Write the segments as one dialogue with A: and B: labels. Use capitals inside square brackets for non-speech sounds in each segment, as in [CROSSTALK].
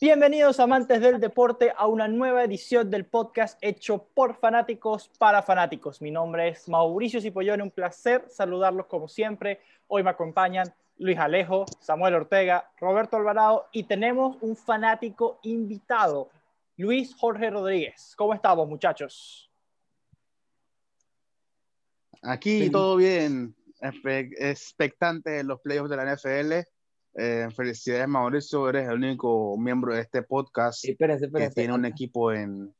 A: Bienvenidos amantes del deporte a una nueva edición del podcast hecho por fanáticos para fanáticos. Mi nombre es Mauricio Cipollone, un placer saludarlos como siempre. Hoy me acompañan Luis Alejo, Samuel Ortega, Roberto Alvarado y tenemos un fanático invitado, Luis Jorge Rodríguez. ¿Cómo estamos muchachos?
B: Aquí todo bien, expectante de los playoffs de la NFL eh, felicidades, Mauricio. Eres el único miembro de este podcast que tiene un equipo en,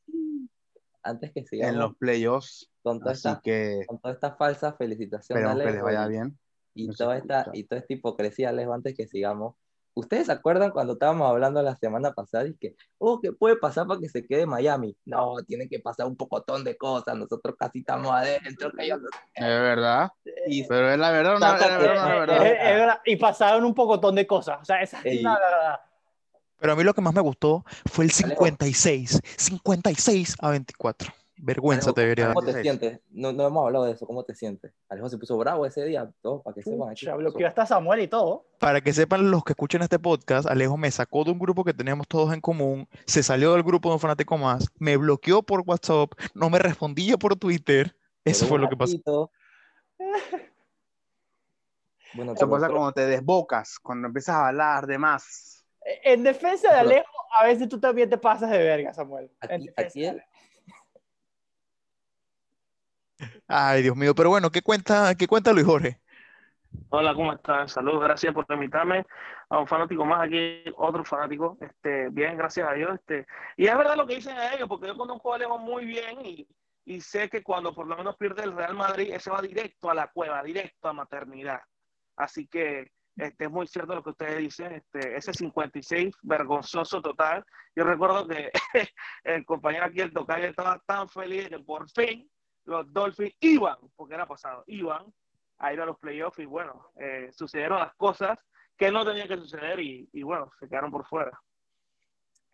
C: antes que
B: en los playoffs.
C: Con toda, esta,
B: que,
C: con toda esta falsa felicitación.
B: Esperemos que les vaya bien.
C: Y, toda esta, y toda esta hipocresía, Alejo, antes que sigamos, ¿Ustedes se acuerdan cuando estábamos hablando la semana pasada y que, oh, ¿qué puede pasar para que se quede Miami? No, tiene que pasar un pocotón de cosas, nosotros casi estamos adentro. Que
B: Es verdad, pero es la verdad, no, es la verdad,
A: Y pasaron un pocotón de cosas, o sea, esa es la verdad.
D: Pero a mí lo que más me gustó fue el 56, 56 a 24. Vergüenza te debería
C: ¿Cómo te sientes? No, no, hemos hablado de eso. ¿Cómo te sientes? Alejo se puso bravo ese día, todo, para que sepan.
A: Bloqueó hasta Samuel y todo.
D: Para que sepan los que escuchen este podcast, Alejo me sacó de un grupo que teníamos todos en común, se salió del grupo de un fanático más, me bloqueó por WhatsApp, no me respondía por Twitter. Eso fue lo que pasó. [LAUGHS]
B: bueno, Eso pasa cuando te desbocas, cuando empiezas a hablar de más.
A: En defensa de Alejo, a veces tú también te pasas de verga, Samuel.
C: Aquí,
D: Ay, Dios mío, pero bueno, ¿qué cuenta, qué cuenta Luis Jorge?
E: Hola, ¿cómo están? Saludos, gracias por invitarme a un fanático más aquí, otro fanático. Este, bien, gracias a Dios. Este, y es verdad lo que dicen ellos, porque yo conozco a León muy bien y, y sé que cuando por lo menos pierde el Real Madrid, ese va directo a la cueva, directo a maternidad. Así que este, es muy cierto lo que ustedes dicen, este, ese 56 vergonzoso total. Yo recuerdo que [LAUGHS] el compañero aquí, el tocayo, estaba tan feliz que por fin los Dolphins iban, porque era pasado, iban a ir a los playoffs y bueno, eh, sucedieron las cosas que no tenían que suceder y, y bueno, se quedaron por fuera.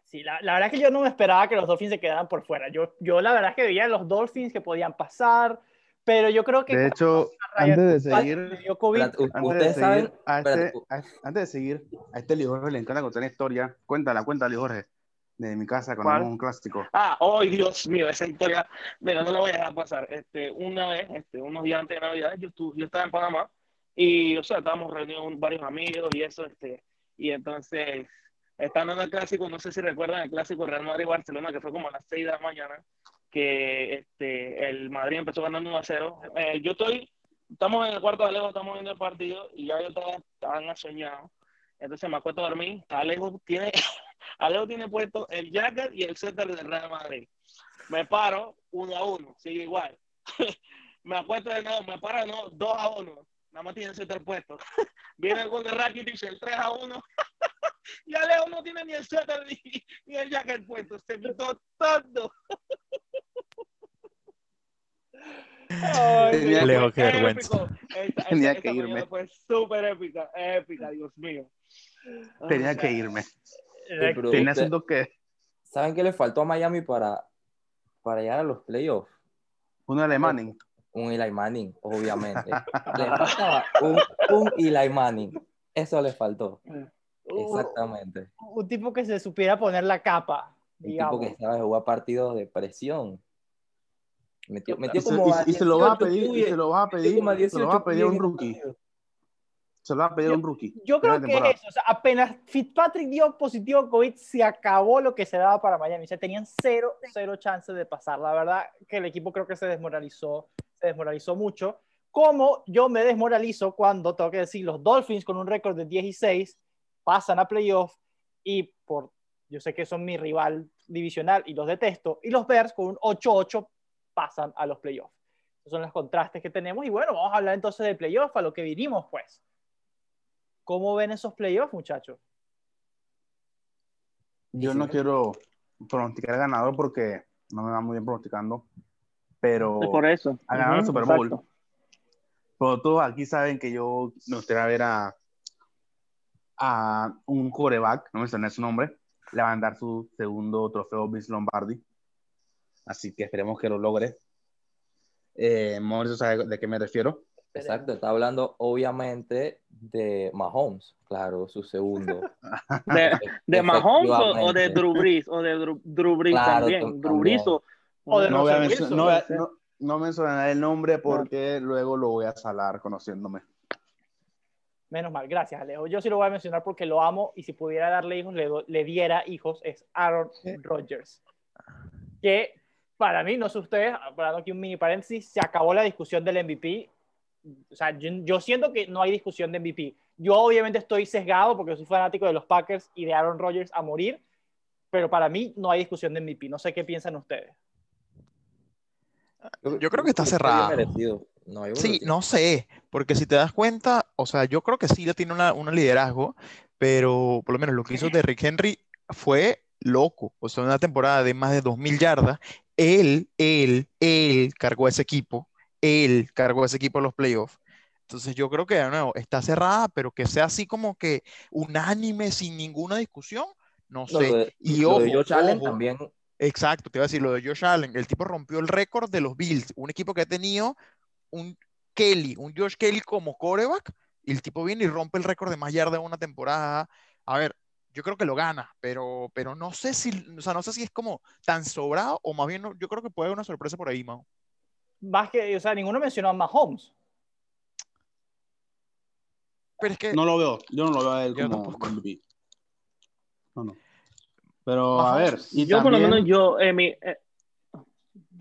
A: Sí, la, la, verdad es que yo no me esperaba que los Dolphins se quedaran por fuera. Yo, yo la verdad es que veía los Dolphins que podían pasar, pero yo creo que...
B: De hecho, antes de seguir...
C: Ustedes saben...
B: A este, antes de seguir, a este Jorge le encanta contar una historia. Cuéntala, cuéntala, Jorge de mi casa con un clásico.
E: Ah, oh Dios mío, esa historia, mira, no la voy a dejar pasar. Este, una vez, este, unos días antes de Navidad, yo, yo estaba en Panamá y, o sea, estábamos reunidos varios amigos y eso, este, y entonces, estando en el clásico, no sé si recuerdan el clásico Real Madrid-Barcelona, que fue como a las 6 de la mañana, que este, el Madrid empezó ganando 1 a 0. Eh, yo estoy, estamos en el cuarto de Alejo, estamos viendo el partido y ya yo estaba tan soñado. Entonces me acuesto a dormir, Alejo tiene Alejo tiene puesto el jacket y el center del Real Madrid. Me paro uno a uno, sigue igual. [LAUGHS] me acuesto de nuevo, me paro no, dos a uno. Nada más tiene el center puesto. [LAUGHS] Viene el gol de Rakitic, el 3 a 1. [LAUGHS] y Alejo no tiene ni el center ni, ni el jacket puesto. Se quitó todo.
D: Alejo, qué vergüenza.
B: Tenía que irme.
E: Fue súper épica, épica, Dios mío.
B: Tenía que irme.
C: ¿Saben qué le faltó a Miami para, para llegar a los playoffs?
B: Un Eli Manning.
C: Un Eli Manning, obviamente. [LAUGHS] le faltaba un, un Eli Manning. Eso le faltó. Uh, Exactamente.
A: Un, tipo que se supiera poner la capa. Un
C: tipo que sabe jugar partidos de presión.
B: Metió, metió como y, se lo va a pedir, y se lo va a pedir, se lo va a pedir un rookie. Se lo va a pedir un rookie.
A: Yo creo que es eso. O sea, apenas Fitzpatrick dio positivo COVID, se acabó lo que se daba para Miami. O sea, tenían cero, cero chances de pasar. La verdad que el equipo creo que se desmoralizó, se desmoralizó mucho. Como yo me desmoralizo cuando, tengo que decir, los Dolphins con un récord de 16 pasan a playoff y por, yo sé que son mi rival divisional y los detesto, y los Bears con un 8-8 pasan a los playoffs. Esos son los contrastes que tenemos y bueno, vamos a hablar entonces de playoff, a lo que vinimos pues. ¿Cómo ven esos playoffs, muchachos?
B: Yo no quiero pronosticar ganador porque no me va muy bien pronosticando, pero
E: por eso.
B: a ganar el Super Bowl. Pero todos aquí saben que yo me gustaría ver a, a un coreback, no me suena su nombre, levantar su segundo trofeo Vince Lombardi. Así que esperemos que lo logre. Eh, Mauricio sabe de qué me refiero.
C: Exacto, está hablando obviamente de Mahomes, claro, su segundo. [LAUGHS]
E: ¿De, Mahomes o, de Drew Brees? O de Drew, Brees también. Drew Brees o, de
B: no, voy a no, mencionar el nombre porque luego lo voy a salar conociéndome.
A: Menos mal, gracias Alejo. Yo sí lo voy a mencionar porque lo amo y si pudiera darle hijos, le, le diera hijos, es Aaron Rodgers. Que para mí, no sé ustedes, hablando aquí un mini paréntesis, se acabó la discusión del MVP o sea, yo, siento que no hay discusión de MVP. Yo obviamente estoy sesgado porque soy fanático de los Packers y de Aaron Rodgers a morir, pero para mí no hay discusión de MVP. No sé qué piensan ustedes.
D: Yo, creo que está cerrado. sí, no sé, porque si te das cuenta, o sea, yo creo que sí ya tiene un liderazgo, pero por lo menos lo que hizo Derrick Henry fue loco. O sea, una temporada de más de 2.000 yardas. Él, él, él cargó ese equipo él cargó ese equipo en los playoffs. Entonces yo creo que de nuevo está cerrada, pero que sea así como que unánime, sin ninguna discusión, no sé. y ojo, de Josh Allen también. Exacto, te iba a decir lo de Josh Allen. El tipo rompió el récord de los Bills, un equipo que ha tenido un Kelly, un Josh Kelly como coreback, y el tipo viene y rompe el récord de más yardas en una temporada. A ver, yo creo que lo gana, pero, pero no sé si, o sea, no sé si es como tan sobrado o más bien yo creo que puede haber una sorpresa por ahí, Mao
A: más que, o sea, ninguno mencionó a Mahomes.
B: Pero es que... No lo veo, yo no lo veo a él como MVP. No, no. Pero, a ver.
E: Y yo, por lo menos, yo, en mi.
B: Eh,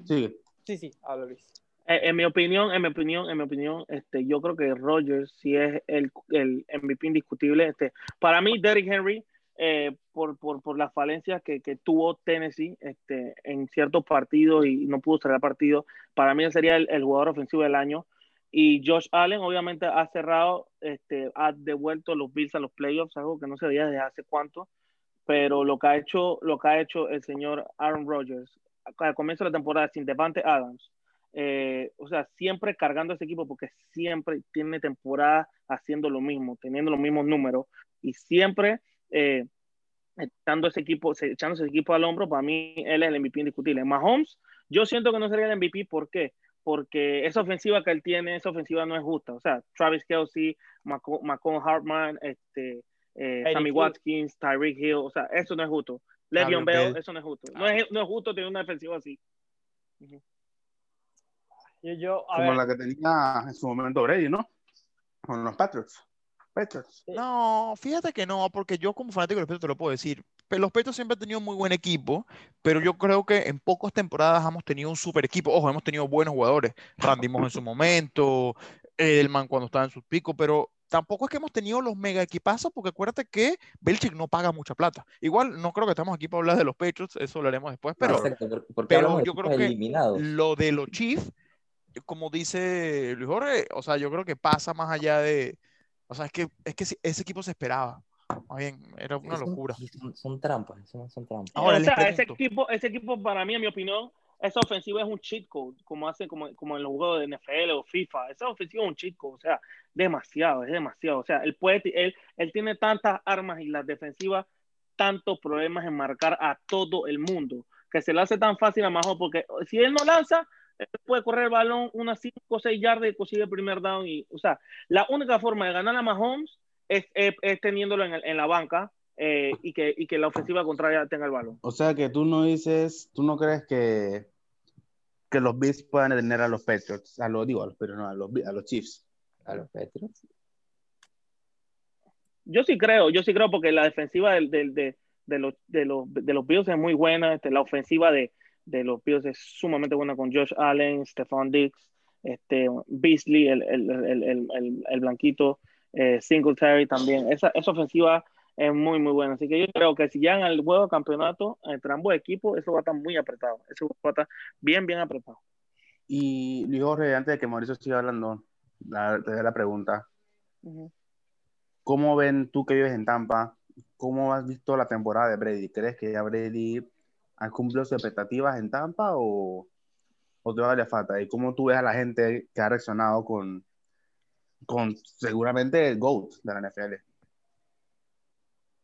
B: sí.
A: Sí, sí, habla Luis.
E: Eh, en mi opinión, en mi opinión, en mi opinión, este, yo creo que Rogers sí es el, el MVP indiscutible. Este, para mí, Derrick Henry eh, por, por, por, las falencias que, que, tuvo Tennessee este, en ciertos partidos y no pudo cerrar partido. Para mí sería el, el, jugador ofensivo del año. Y Josh Allen obviamente ha cerrado, este, ha devuelto los Bills a los playoffs, algo que no se veía desde hace cuánto. Pero lo que ha hecho, lo que ha hecho el señor Aaron Rodgers al comienzo de la temporada sin Devante Adams, eh, o sea, siempre cargando ese equipo porque siempre tiene temporada haciendo lo mismo, teniendo los mismos números y siempre eh, echando ese equipo, echando ese equipo al hombro, para mí él es el MVP indiscutible. Mahomes, yo siento que no sería el MVP, ¿por qué? Porque esa ofensiva que él tiene, esa ofensiva no es justa. O sea, Travis Kelsey, Macon Hartman, este, eh, Sammy Watkins, Tyreek Hill, o sea, eso no es justo. Le'Veon Bell, eso no es justo. No es, no es justo tener una defensiva así.
A: yo,
B: Como la que tenía en su momento Brady, ¿no? Con los Patriots.
D: No, fíjate que no, porque yo como fanático de los Petros te lo puedo decir. Los Petros siempre han tenido muy buen equipo, pero yo creo que en pocas temporadas hemos tenido un super equipo. Ojo, hemos tenido buenos jugadores. Randy Moss en su momento, Edelman cuando estaba en sus picos, pero tampoco es que hemos tenido los mega equipazos, porque acuérdate que Belichick no paga mucha plata. Igual no creo que estamos aquí para hablar de los Patriots, eso hablaremos después, pero, pero yo creo que lo de los Chiefs, como dice Luis Jorge, o sea, yo creo que pasa más allá de, o sea, es que, es que ese equipo se esperaba. Más bien, era una locura.
C: Son, trampas, son, trampas.
E: Ahora, o sea, ese equipo, ese equipo, para mí, en mi opinión, esa ofensiva es un cheat code, como hace como, como en los juegos de NFL o FIFA. Esa ofensiva es un cheat code, o sea, demasiado, es demasiado. O sea, él, puede, él, él tiene tantas armas y las defensivas tantos problemas en marcar a todo el mundo, que se le hace tan fácil a Majo, porque si él no lanza, puede correr el balón unas 5 o 6 yardas y consigue el primer down. Y, o sea, la única forma de ganar a Mahomes es, es, teniéndolo en, en, la banca eh, y, que, y que la ofensiva contraria tenga el balón.
B: O sea, que tú no dices, tú no crees que, que los Bills puedan detener a los Patriots, a los, digo, a los, pero no, a los, a los Chiefs.
C: A los Patriots.
E: Yo sí creo, yo sí creo porque la defensiva de, de, de, los, de, los, de los Bills es muy buena, este, la ofensiva de, de los Bills es sumamente buena con Josh Allen, Stephon Diggs, este, Beasley, el, el, el, el blanquito, eh, Singletary también. Esa, esa ofensiva es muy, muy buena. Así que yo creo que si llegan al juego de campeonato entre ambos equipos, eso va a estar muy apretado. Eso va a estar bien, bien apretado.
B: Y Luis Jorge, antes de que Mauricio siga hablando, la, te doy la pregunta. ¿Cómo ven tú que vives en Tampa? ¿Cómo has visto la temporada de Brady? ¿Crees que ya Brady ¿Han cumplido sus expectativas en Tampa o, o te falta? ¿Y cómo tú ves a la gente que ha reaccionado con, con seguramente el GOAT de la NFL?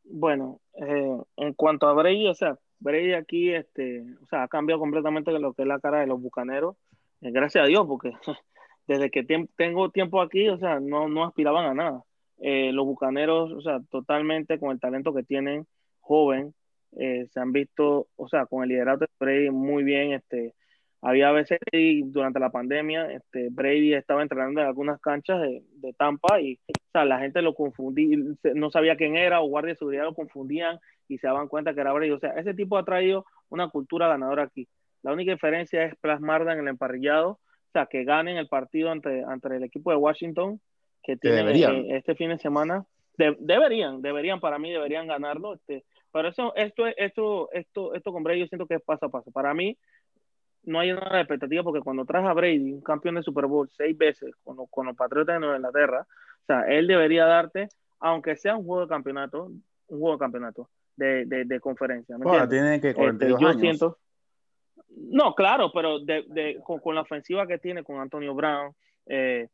E: Bueno, eh, en cuanto a Brady, o sea, Brady aquí, este, o sea, ha cambiado completamente lo que es la cara de los bucaneros. Eh, gracias a Dios, porque [LAUGHS] desde que tengo tiempo aquí, o sea, no, no aspiraban a nada. Eh, los bucaneros, o sea, totalmente con el talento que tienen, joven, eh, se han visto, o sea, con el liderato de Brady muy bien. Este, había veces durante la pandemia, este, Brady estaba entrenando en algunas canchas de, de Tampa y o sea, la gente lo confundía, no sabía quién era, o guardia de seguridad lo confundían y se daban cuenta que era Brady. O sea, ese tipo ha traído una cultura ganadora aquí. La única diferencia es plasmarla en el emparrillado, o sea, que ganen el partido ante, ante el equipo de Washington, que tiene eh, este fin de semana. deberían, deberían, para mí deberían ganarlo. Este, pero eso, esto, esto, esto, esto con Brady yo siento que es paso a paso. Para mí no hay nada de expectativa porque cuando traes a Brady, un campeón de Super Bowl, seis veces con, con los Patriotas de Nueva Inglaterra, o sea, él debería darte, aunque sea un juego de campeonato, un juego de campeonato de, de, conferencia.
B: bueno, tiene que 42 este, yo años. Siento,
E: no, claro, pero de, de, con, la ofensiva que tiene con Antonio Brown, eh,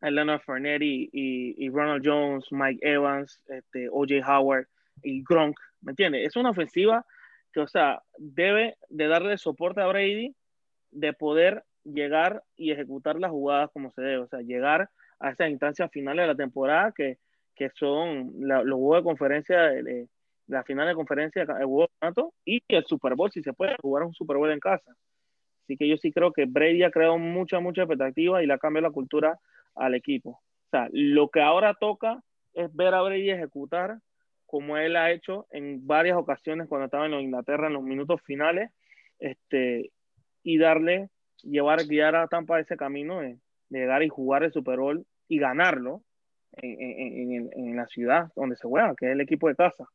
E: Elena Fernetti y, y, Ronald Jones, Mike Evans, este, OJ Howard y Gronk, ¿me entiendes? Es una ofensiva que, o sea, debe de darle soporte a Brady de poder llegar y ejecutar las jugadas como se debe, o sea, llegar a esas instancias finales de la temporada que, que son los juegos de conferencia de, la final de conferencia, el juego y el Super Bowl, si se puede jugar un Super Bowl en casa. Así que yo sí creo que Brady ha creado mucha, mucha expectativa y le ha cambiado la cultura al equipo. O sea, lo que ahora toca es ver a Brady ejecutar como él ha hecho en varias ocasiones cuando estaba en Inglaterra en los minutos finales, este, y darle, llevar, guiar a Tampa ese camino de, llegar y jugar el Super Bowl y ganarlo en, en, en, la ciudad donde se juega, que es el equipo de casa.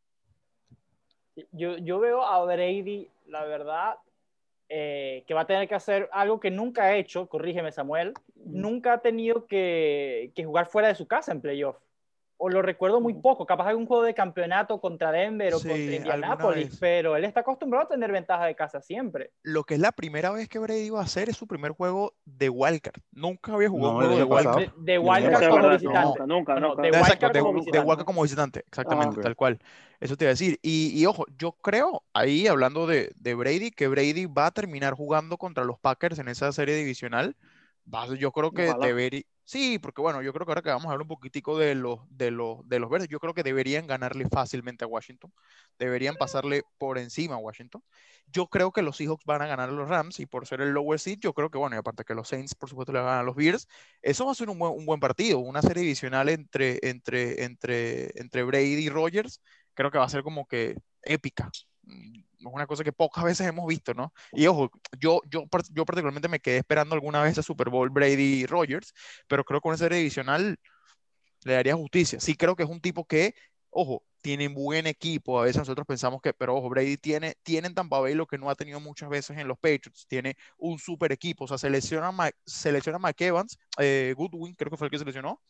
A: Yo, yo veo a Brady, la verdad, eh, que va a tener que hacer algo que nunca ha hecho, corrígeme Samuel, nunca ha tenido que, que jugar fuera de su casa en playoff o lo recuerdo muy poco, capaz un juego de campeonato contra Denver o contra Indianapolis, pero él está acostumbrado a tener ventaja de casa siempre.
D: Lo que es la primera vez que Brady iba a hacer es su primer juego de Wildcard. Nunca había jugado un juego de Wildcard.
A: De, Wildcard como visitante.
E: Nunca, nunca.
A: de,
D: Wildcard como visitante. de Wildcard como visitante, exactamente, ah, tal cual. Eso te iba a decir. Y, y ojo, yo creo, ahí hablando de, de Brady, que Brady va a terminar jugando contra los Packers en esa serie divisional. Yo creo que debería Sí, porque bueno, yo creo que ahora que vamos a hablar un poquitico de los, de los, de los verdes, yo creo que deberían ganarle fácilmente a Washington. Deberían pasarle por encima a Washington. Yo creo que los Seahawks van a ganar a los Rams y por ser el lower seed, yo creo que bueno, y aparte que los Saints, por supuesto, le van a los Bears, eso va a ser un buen, un buen partido, una serie divisional entre, entre, entre, entre Brady y Rogers, creo que va a ser como que épica una cosa que pocas [LAUGHS] veces hemos visto, ¿no? Y ojo, yo, yo, yo particularmente me quedé esperando alguna vez a Super Bowl Brady Rogers, pero creo que esa serie divisional le daría justicia. Sí creo que es un tipo que, ojo, tiene buen equipo. A veces nosotros pensamos que, pero ojo, Brady tiene, tiene en Tampa Bay lo que no ha tenido muchas veces en los Patriots. Tiene un super equipo. O sea, selecciona, selecciona Mike Evans, eh, Goodwin, creo que fue el que seleccionó.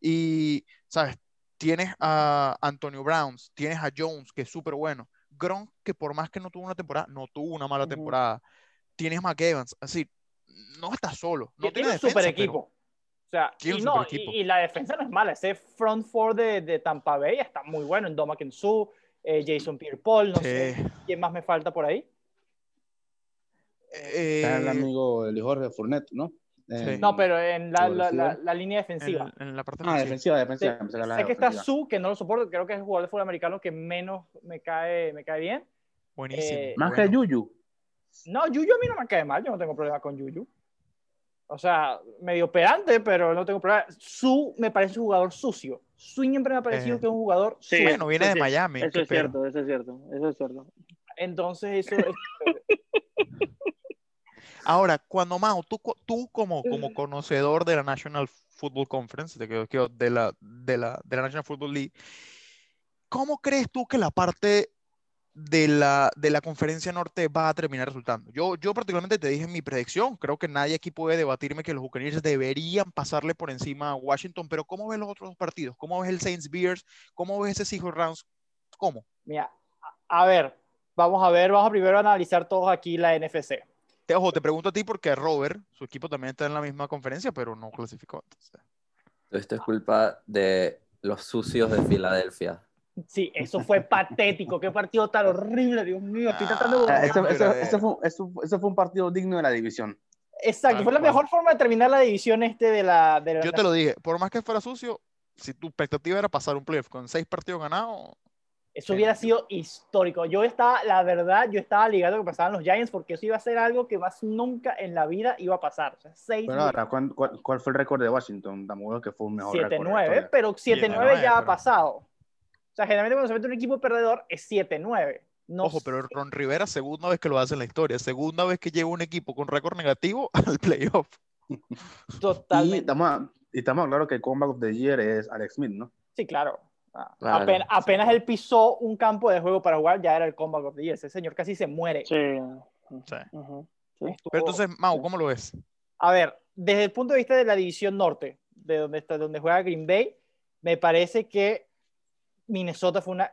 D: Y, ¿sabes? Tienes a Antonio Browns, tienes a Jones, que es súper bueno. Gronk, que por más que no tuvo una temporada, no tuvo una mala temporada. Tienes McEvans, así, no está solo. No tiene, un
A: super equipo. O sea, y, la defensa no es mala. Ese front four de, de Tampa Bay está muy bueno. En Doma Su, eh, Jason Pierre-Paul, no sé quién más me falta por ahí.
B: Eh, está el amigo de Jorge Fournette, ¿no?
A: No, pero en la, la, la, línea defensiva.
D: En, la parte
B: ah, defensiva, defensiva.
A: sé que está Su, que no lo soporto, creo que es el jugador de fútbol americano que menos me cae, me cae bien.
D: Buenísimo. Eh,
B: Más que Yuyu.
A: No, Yuyu a mí no me cae mal, yo no tengo problema con Yuyu. O sea, medio pedante, pero no tengo problema. Su me parece un jugador sucio. Su siempre me ha parecido eh, que es un jugador
D: sí, sucio. Bueno, viene de Miami.
E: Eso es cierto, eso es cierto, eso es cierto.
A: Entonces, eso es... [LAUGHS]
D: Ahora, cuando Mao, tú, tú como, como conocedor de la National Football Conference, de, de, la, de, la, de la National Football League, ¿cómo crees tú que la parte de la, de la conferencia norte va a terminar resultando. Yo, yo particularmente te dije en mi predicción, creo que nadie aquí puede debatirme que los Buccaneers deberían pasarle por encima a Washington, pero ¿cómo ves los otros dos partidos? ¿Cómo ves el Saints Bears? ¿Cómo ves ese Seahawks Rams? ¿Cómo?
A: Mira, a ver, vamos a ver, vamos a primero analizar todos aquí la NFC.
D: Te, ojo, te pregunto a ti porque Robert, su equipo también está en la misma conferencia, pero no clasificó.
C: Esto es culpa de los sucios de Filadelfia.
A: Sí, eso fue patético. Qué partido tan horrible, Dios mío. Estoy tratando de.
B: Ah, ese, fue, fue, un partido digno de la división.
A: Exacto, fue la mejor forma de terminar la división este de la... De
D: Yo te lo dije, por más que fuera sucio, si tu expectativa era pasar un playoff con seis partidos ganados,
A: eso hubiera sido histórico. Yo estaba, la verdad, yo estaba ligado a que pasaban los Giants porque eso iba a ser algo que más nunca en la vida iba a pasar. O sea, seis
B: pero ahora, ¿cuál, cuál, fue el récord de Washington? Tampoco que fue un mejor
A: 7-9, pero 7-9 ya ha pasado. O sea, generalmente cuando se mete un equipo perdedor es 7-9.
D: Ojo, pero Ron Rivera, segunda vez que lo hace en la historia, segunda vez que lleva un equipo con récord negativo [LAUGHS] al playoff.
A: Totalmente.
B: Y estamos, y estamos claros que el comeback of the year es Alex Smith, ¿no?
A: Sí, claro apenas, él pisó un campo de juego para jugar, ya era el comeback of the year. Ese señor casi se muere.
E: Sí.
D: Pero entonces, Mau, ¿cómo lo ves?
A: A ver, desde el punto de vista de la división norte, de donde, está, donde juega Green Bay, me parece que Minnesota fue una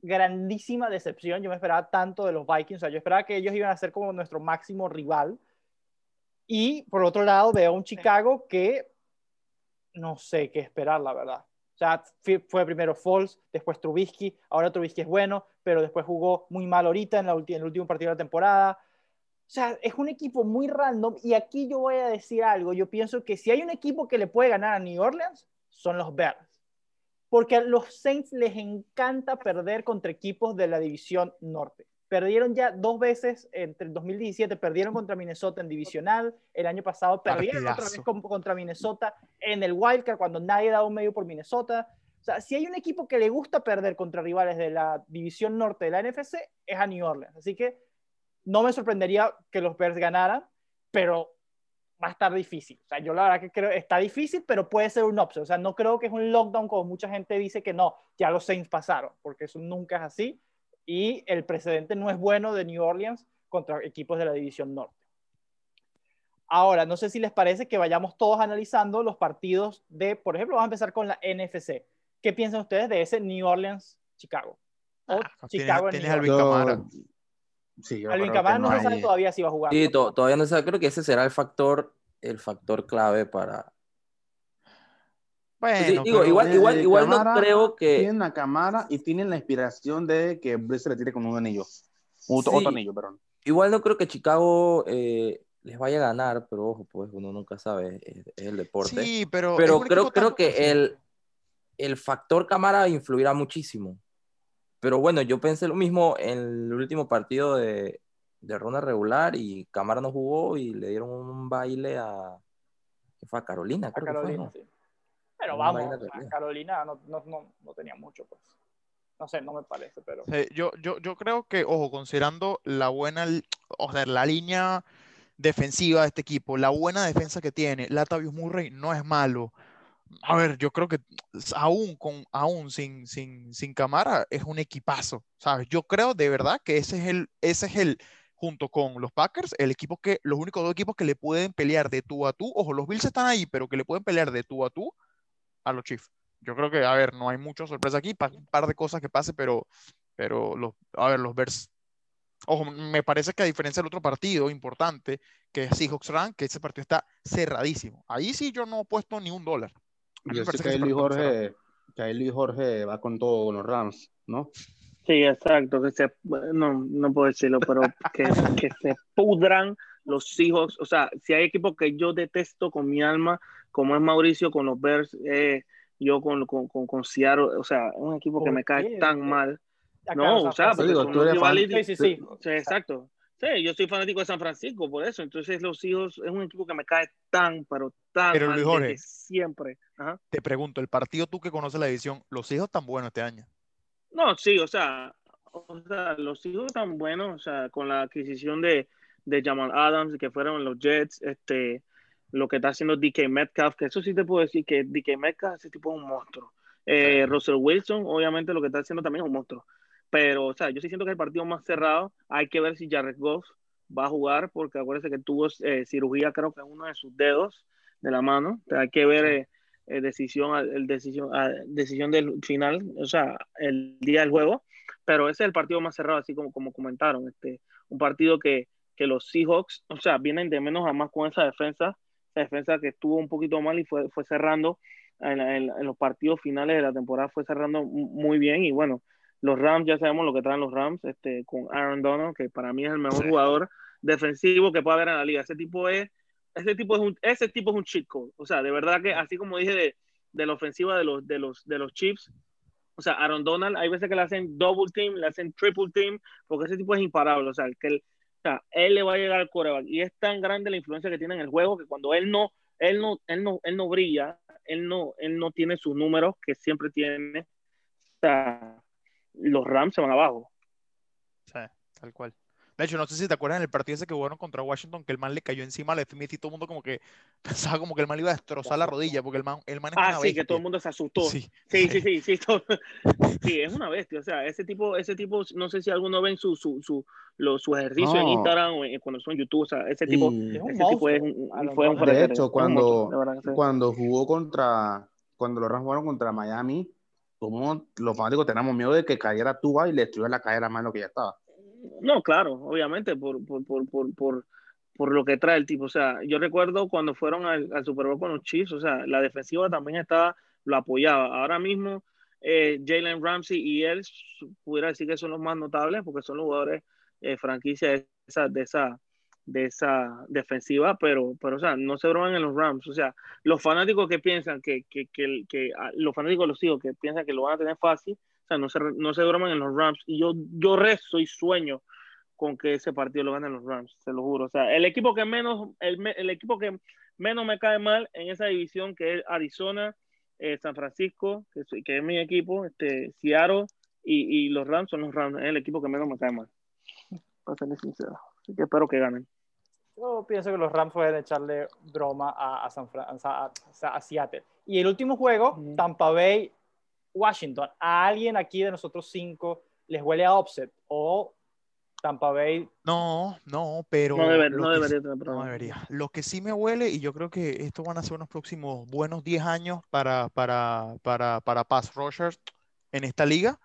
A: grandísima decepción. Yo me esperaba tanto de los Vikings. O sea, yo esperaba que ellos iban a ser como nuestro máximo rival. Y por otro lado, veo un Chicago que no sé qué esperar, la verdad. Sea, fue primero Falls, después Trubisky, ahora Trubisky es bueno, pero después jugó muy mal ahorita en, la en el último partido de la temporada. O sea, es un equipo muy random y aquí yo voy a decir algo. Yo pienso que si hay un equipo que le puede ganar a New Orleans, son los Bears. Porque a los Saints les encanta perder contra equipos de la división norte. Perdieron ya dos veces entre el 2017, perdieron contra Minnesota en divisional, el año pasado perdieron otra vez contra Minnesota en el Wildcard cuando nadie daba un medio por Minnesota. O sea, si hay un equipo que le gusta perder contra rivales de la división norte de la NFC, es a New Orleans. Así que no me sorprendería que los Bears ganaran, pero va a estar difícil. O sea, yo la verdad que creo, está difícil, pero puede ser un opción. O sea, no creo que es un lockdown como mucha gente dice que no, ya los Saints pasaron, porque eso nunca es así y el precedente no es bueno de New Orleans contra equipos de la División Norte. Ahora, no sé si les parece que vayamos todos analizando los partidos de, por ejemplo, vamos a empezar con la NFC. ¿Qué piensan ustedes de ese New Orleans-Chicago?
D: Ah, Chicago tienes, Alvin Camara.
A: Sí, Alvin Camara no, se sabe todavía si va a jugar.
C: Sí, todavía no se sabe. Creo que ese será el factor, el factor clave para,
B: bueno, digo, igual, igual, igual no creo que. Tienen la cámara y tienen la inspiración de que Bruce se retire con un anillo. Otro, anillo, perdón.
C: Igual no creo que Chicago eh, les vaya a ganar, pero ojo, pues uno nunca sabe, es, el deporte.
D: Sí, pero.
C: Pero creo, creo que el, el factor cámara influirá muchísimo. Pero bueno, yo pensé lo mismo en el último partido de, de ronda regular y Cámara no jugó y le dieron un baile a. ¿Qué fue? A Carolina, creo Carolina, que fue,
A: pero vamos, Carolina no, no, no, no, tenía mucho, pues. No sé, no me parece, pero.
D: yo, yo, yo creo que, ojo, considerando la buena, o sea, la línea defensiva de este equipo, la buena defensa que tiene, Latavius Murray no es malo. A ver, yo creo que aún, con, aún sin, sin, sin Camara es un equipazo, ¿sabes? Yo creo de verdad que ese es el, ese es el, junto con los Packers, el equipo que, los únicos dos equipos que le pueden pelear de tú a tú, ojo, los Bills están ahí, pero que le pueden pelear de tú a tú a los Chiefs. Yo creo que, a ver, no hay mucha sorpresa aquí, un par de cosas que pase, pero, pero los, a ver, los Bears. Ojo, me parece que a diferencia del otro partido importante, que es Seahawks Run, que ese partido está cerradísimo. Ahí sí yo no he puesto ni un dólar.
B: Yo sé que, Luis Jorge, que Jorge va con todo con los Rams, ¿no?
E: Sí, exacto, que se, no, no puedo decirlo, pero que, que se pudran los Seahawks. O sea, si hay equipos que yo detesto con mi alma, como es Mauricio con los Bears, eh, yo con, con, con, Seattle, o sea, un equipo que me cae tan mal. No, o sea, porque tú eres sí, sí, sí. exacto. Sí, yo soy fanático de San Francisco, por eso. Entonces, los hijos es un equipo que me cae tan, pero tan
D: pero, mal Jorge,
E: siempre.
D: Te pregunto, el partido tú que conoces la división, ¿los hijos tan buenos este año?
E: No, sí, o sea, o sea, los hijos tan buenos, o sea, con la adquisición de, de Jamal Adams, que fueron los Jets, este, lo que está haciendo DK Metcalf, que eso sí te puedo decir que DK Metcalf, ese tipo es un monstruo. Eh, Russell Wilson, obviamente, lo que está haciendo también es un monstruo. Pero, o sea, yo sí siento que el partido más cerrado, hay que ver si Jared Goff va a jugar, porque acuérdense que tuvo eh, cirugía, creo que en uno de sus dedos de la mano. hay que ver eh, eh, decisión, el decisión, decisión del final, o sea, el día del juego. Pero ese es el partido más cerrado, así como, como comentaron. Este, un partido que, que los Seahawks, o sea, vienen de menos a más con esa defensa defensa que estuvo un poquito mal y fue, fue cerrando en, los partidos finales de la temporada, fue cerrando muy bien y bueno, los Rams ya sabemos lo que traen los Rams este, con Aaron Donald, que para mí es el mejor jugador defensivo que puede haber en la liga. Ese tipo es ese tipo es un, ese tipo es un cheat code. O sea, de verdad que así como dije de, de la ofensiva de los, de los, de los Chiefs, o sea, Aaron Donald, hay veces que le hacen double team, le hacen triple team, porque ese tipo es imparable. O sea, que él, sea, él le va a llegar al coreback. Y es tan grande la influencia que tiene en el juego que cuando él no, él no, él no, él no brilla, él no, él no tiene sus números que siempre tiene. O sea, los Rams se van abajo.
D: Sí, tal cual. De hecho, no sé si te acuerdas en el partido ese que jugaron contra Washington, que el man le cayó encima al Smith y todo el mundo como que [LAUGHS] pensaba como que el man iba a destrozar la rodilla, porque el man, el man es
E: ah, sí, que todo el mundo se asustó. Sí, sí, [LAUGHS] sí, sí, sí, [LAUGHS] sí, es una bestia. O sea, ese tipo, ese tipo, no sé si alguno ven su, su, su, lo, su ejercicio en Instagram o cuando son en YouTube, o sea, ese tipo, ese tipo es un, fue un
B: De hecho, cuando, cuando jugó contra, cuando los Rams jugaron contra Miami, como los fanáticos teníamos miedo de que cayera Tuba y le destruyera la cadera más de lo que ya estaba.
E: No, claro, obviamente, por, por, por, por, por lo que trae el tipo. O sea, yo recuerdo cuando fueron al, al Super Bowl con los Chiefs, o sea, la defensiva también estaba, lo apoyaba. Ahora mismo, eh, Jalen Ramsey y él, pudiera decir que son los más notables porque son los jugadores eh, franquicia de esa, de esa, de esa defensiva, pero, pero, o sea, no se broman en los Rams. O sea, los fanáticos que piensan que, que, que, que ah, los fanáticos los hijos que piensan que lo van a tener fácil, sea, no se, no se duerman en los Rams. Y yo, yo rezo y sueño con que ese partido lo ganen los Rams, se lo juro. O sea, el equipo que menos, el, el equipo que menos me cae mal en esa división que es Arizona, eh, San Francisco, que, que, es mi equipo, este, Seattle y, y, los Rams son los Rams, es el equipo que menos me cae mal. Para ser sincero. Así que espero que ganen.
A: Yo pienso que los Rams pueden echarle broma a, a, San a, a, Seattle. Y el último juego, Tampa Bay Washington, a alguien aquí de nosotros cinco les huele a offset o Tampa Bay.
D: No, no, pero.
E: No, debería,
D: no debería. Lo que sí me huele, y yo creo que esto van a ser unos próximos buenos 10 años para, para, para, para Pass Rushers en esta liga,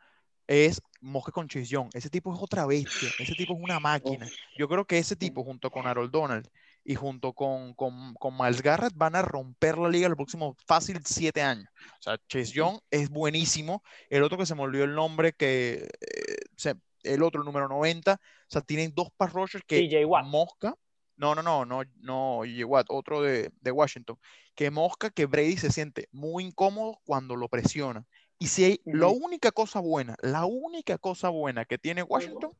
D: es Mosque con Chillón. Ese tipo es otra bestia. Ese tipo es una máquina. Yo creo que ese tipo, junto con Harold Donald y junto con, con, con, Miles Garrett van a romper la liga los próximos fácil siete años. O sea, Chase Young es buenísimo. El otro que se me olvidó el nombre, que eh, el otro, número 90, o sea, tienen dos pass rushers que Mosca. No, no, no, no, no, Watt, otro de, de, Washington, que Mosca, que Brady se siente muy incómodo cuando lo presiona. Y si hay, la única cosa buena, la única cosa buena que tiene Washington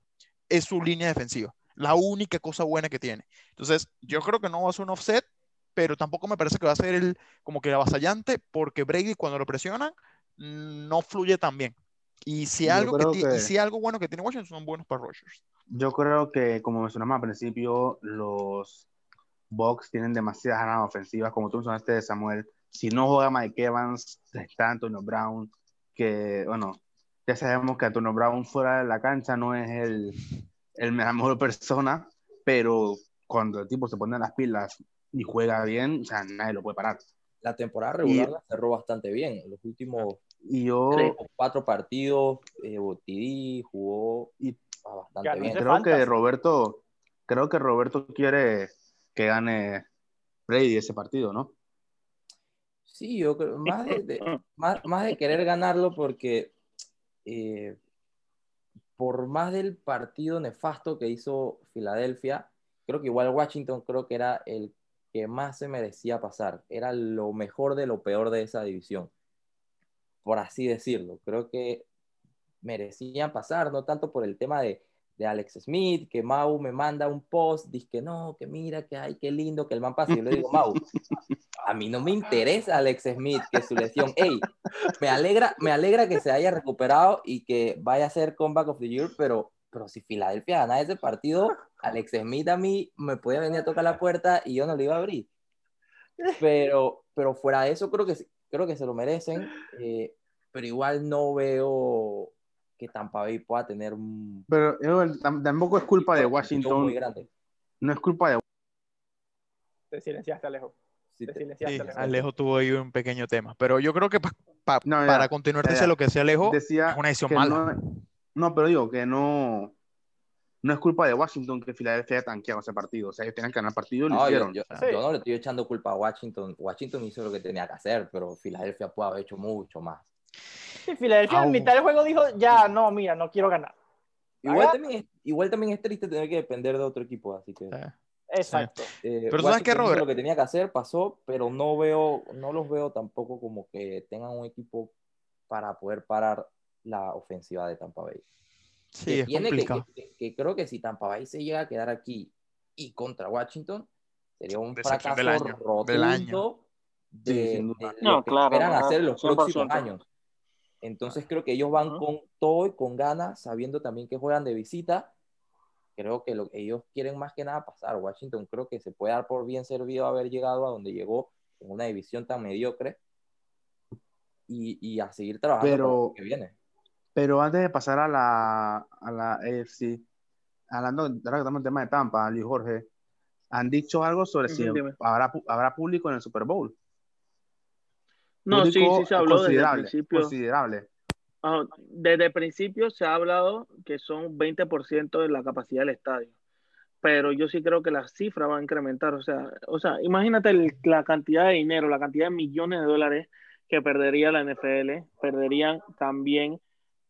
D: es su línea defensiva la única cosa buena que tiene. Entonces, yo creo que no va a ser un offset, pero tampoco me parece que va a ser el como que el avasallante, porque Brady cuando lo presionan no fluye tan bien. Y si, algo, que, si algo bueno que tiene Washington son buenos para Rogers.
B: Yo creo que, como mencionamos al principio, los Bucks tienen demasiadas ganas ofensivas, como tú mencionaste, Samuel. Si no juega Mike Evans, está Antonio Brown, que, bueno, ya sabemos que Antonio Brown fuera de la cancha no es el, el mejor persona, pero cuando el tipo se pone las pilas y juega bien, o sea, nadie lo puede parar.
C: La temporada regular la cerró bastante bien. En los últimos
B: y yo,
C: cuatro partidos, eh, jugó y, bastante bien.
B: Creo que Roberto, creo que Roberto quiere que gane Brady ese partido, ¿no?
C: Sí, yo creo, más de, [LAUGHS] más, más de querer ganarlo porque eh, por más del partido nefasto que hizo Filadelfia, creo que igual Washington creo que era el que más se merecía pasar. Era lo mejor de lo peor de esa división, por así decirlo. Creo que merecían pasar, no tanto por el tema de, Alex Smith, que Mau me manda un post, dice que no, que mira, que ay, qué lindo que el man pase. Yo le digo, Mau, a mí no me interesa Alex Smith, que su lesión, hey, me alegra, me alegra que se haya recuperado y que vaya a ser comeback of the year, pero, pero si Filadelfia gana ese partido, Alex Smith a mí me podía venir a tocar la puerta y yo no le iba a abrir. Pero, pero fuera de eso, creo que, creo que se lo merecen, eh, pero igual no veo que Tampa Bay pueda tener un...
B: Pero tampoco es culpa de Washington. Muy grande. No es culpa de...
A: Te silenciaste, Alejo.
D: Sí, Alejo tuvo ahí un pequeño tema, pero yo creo que para continuar dice lo que decía Alejo,
B: decía es una decisión mala. No, pero digo que no, no es culpa de Washington que Filadelfia haya tanqueado ese partido. O sea, ellos tenían que ganar el partido y lo hicieron.
C: Yo, no le estoy echando culpa a Washington. Washington hizo lo que tenía que hacer, pero Filadelfia puede haber hecho mucho más.
A: Sí, [LAUGHS] Filadelfia en mitad del juego dijo, ya, no, mira, no quiero ganar.
C: Igual también, es, igual también es triste tener que depender de otro equipo, así que...
A: Exacto.
C: Eh, pero sabes que Robert lo que tenía que hacer pasó, pero no veo, no los veo tampoco como que tengan un equipo para poder parar la ofensiva de Tampa Bay.
D: Sí, es complicado.
C: Que, creo que si Tampa Bay se llega a quedar aquí y contra Washington, sería un fracaso
D: del año,
C: rotundo
D: del año.
C: de, lo que esperan hacer los próximos años. Entonces creo que ellos van con todo y con ganas, sabiendo también que juegan de visita. Creo que lo, ellos quieren más que nada pasar. Washington creo que se puede dar por bien servido haber llegado a donde llegó en una división tan mediocre y, y a seguir trabajando
B: pero,
C: lo que viene.
B: Pero antes de pasar a la, a la AFC, hablando, ahora que estamos en el tema de Tampa, Ali Jorge, ¿han dicho algo sobre si habrá, habrá público en el Super Bowl?
E: No, sí, sí se habló
B: desde el principio. Considerable.
E: Desde el principio se ha hablado que son 20% de la capacidad del estadio, pero yo sí creo que la cifra va a incrementar. O sea, o sea imagínate la cantidad de dinero, la cantidad de millones de dólares que perdería la NFL, perderían también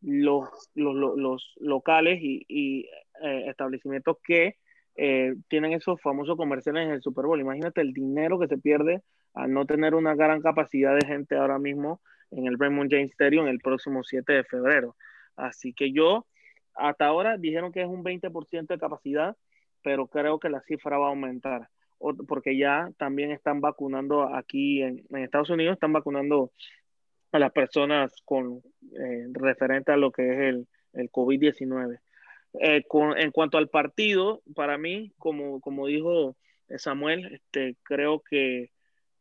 E: los, los, locales y, eh, establecimientos que eh, tienen esos famosos comerciales en el Super Bowl. Imagínate el dinero que se pierde al no tener una gran capacidad de gente ahora mismo en el Raymond James Stadium el próximo 7 de febrero. Así que yo, hasta ahora dijeron que es un 20% de capacidad, pero creo que la cifra va a aumentar, porque ya también están vacunando aquí en, Estados Unidos, están vacunando a las personas con eh, referente a lo que es el, el COVID-19. Eh, en cuanto al partido, para mí, como, como dijo Samuel, este, creo que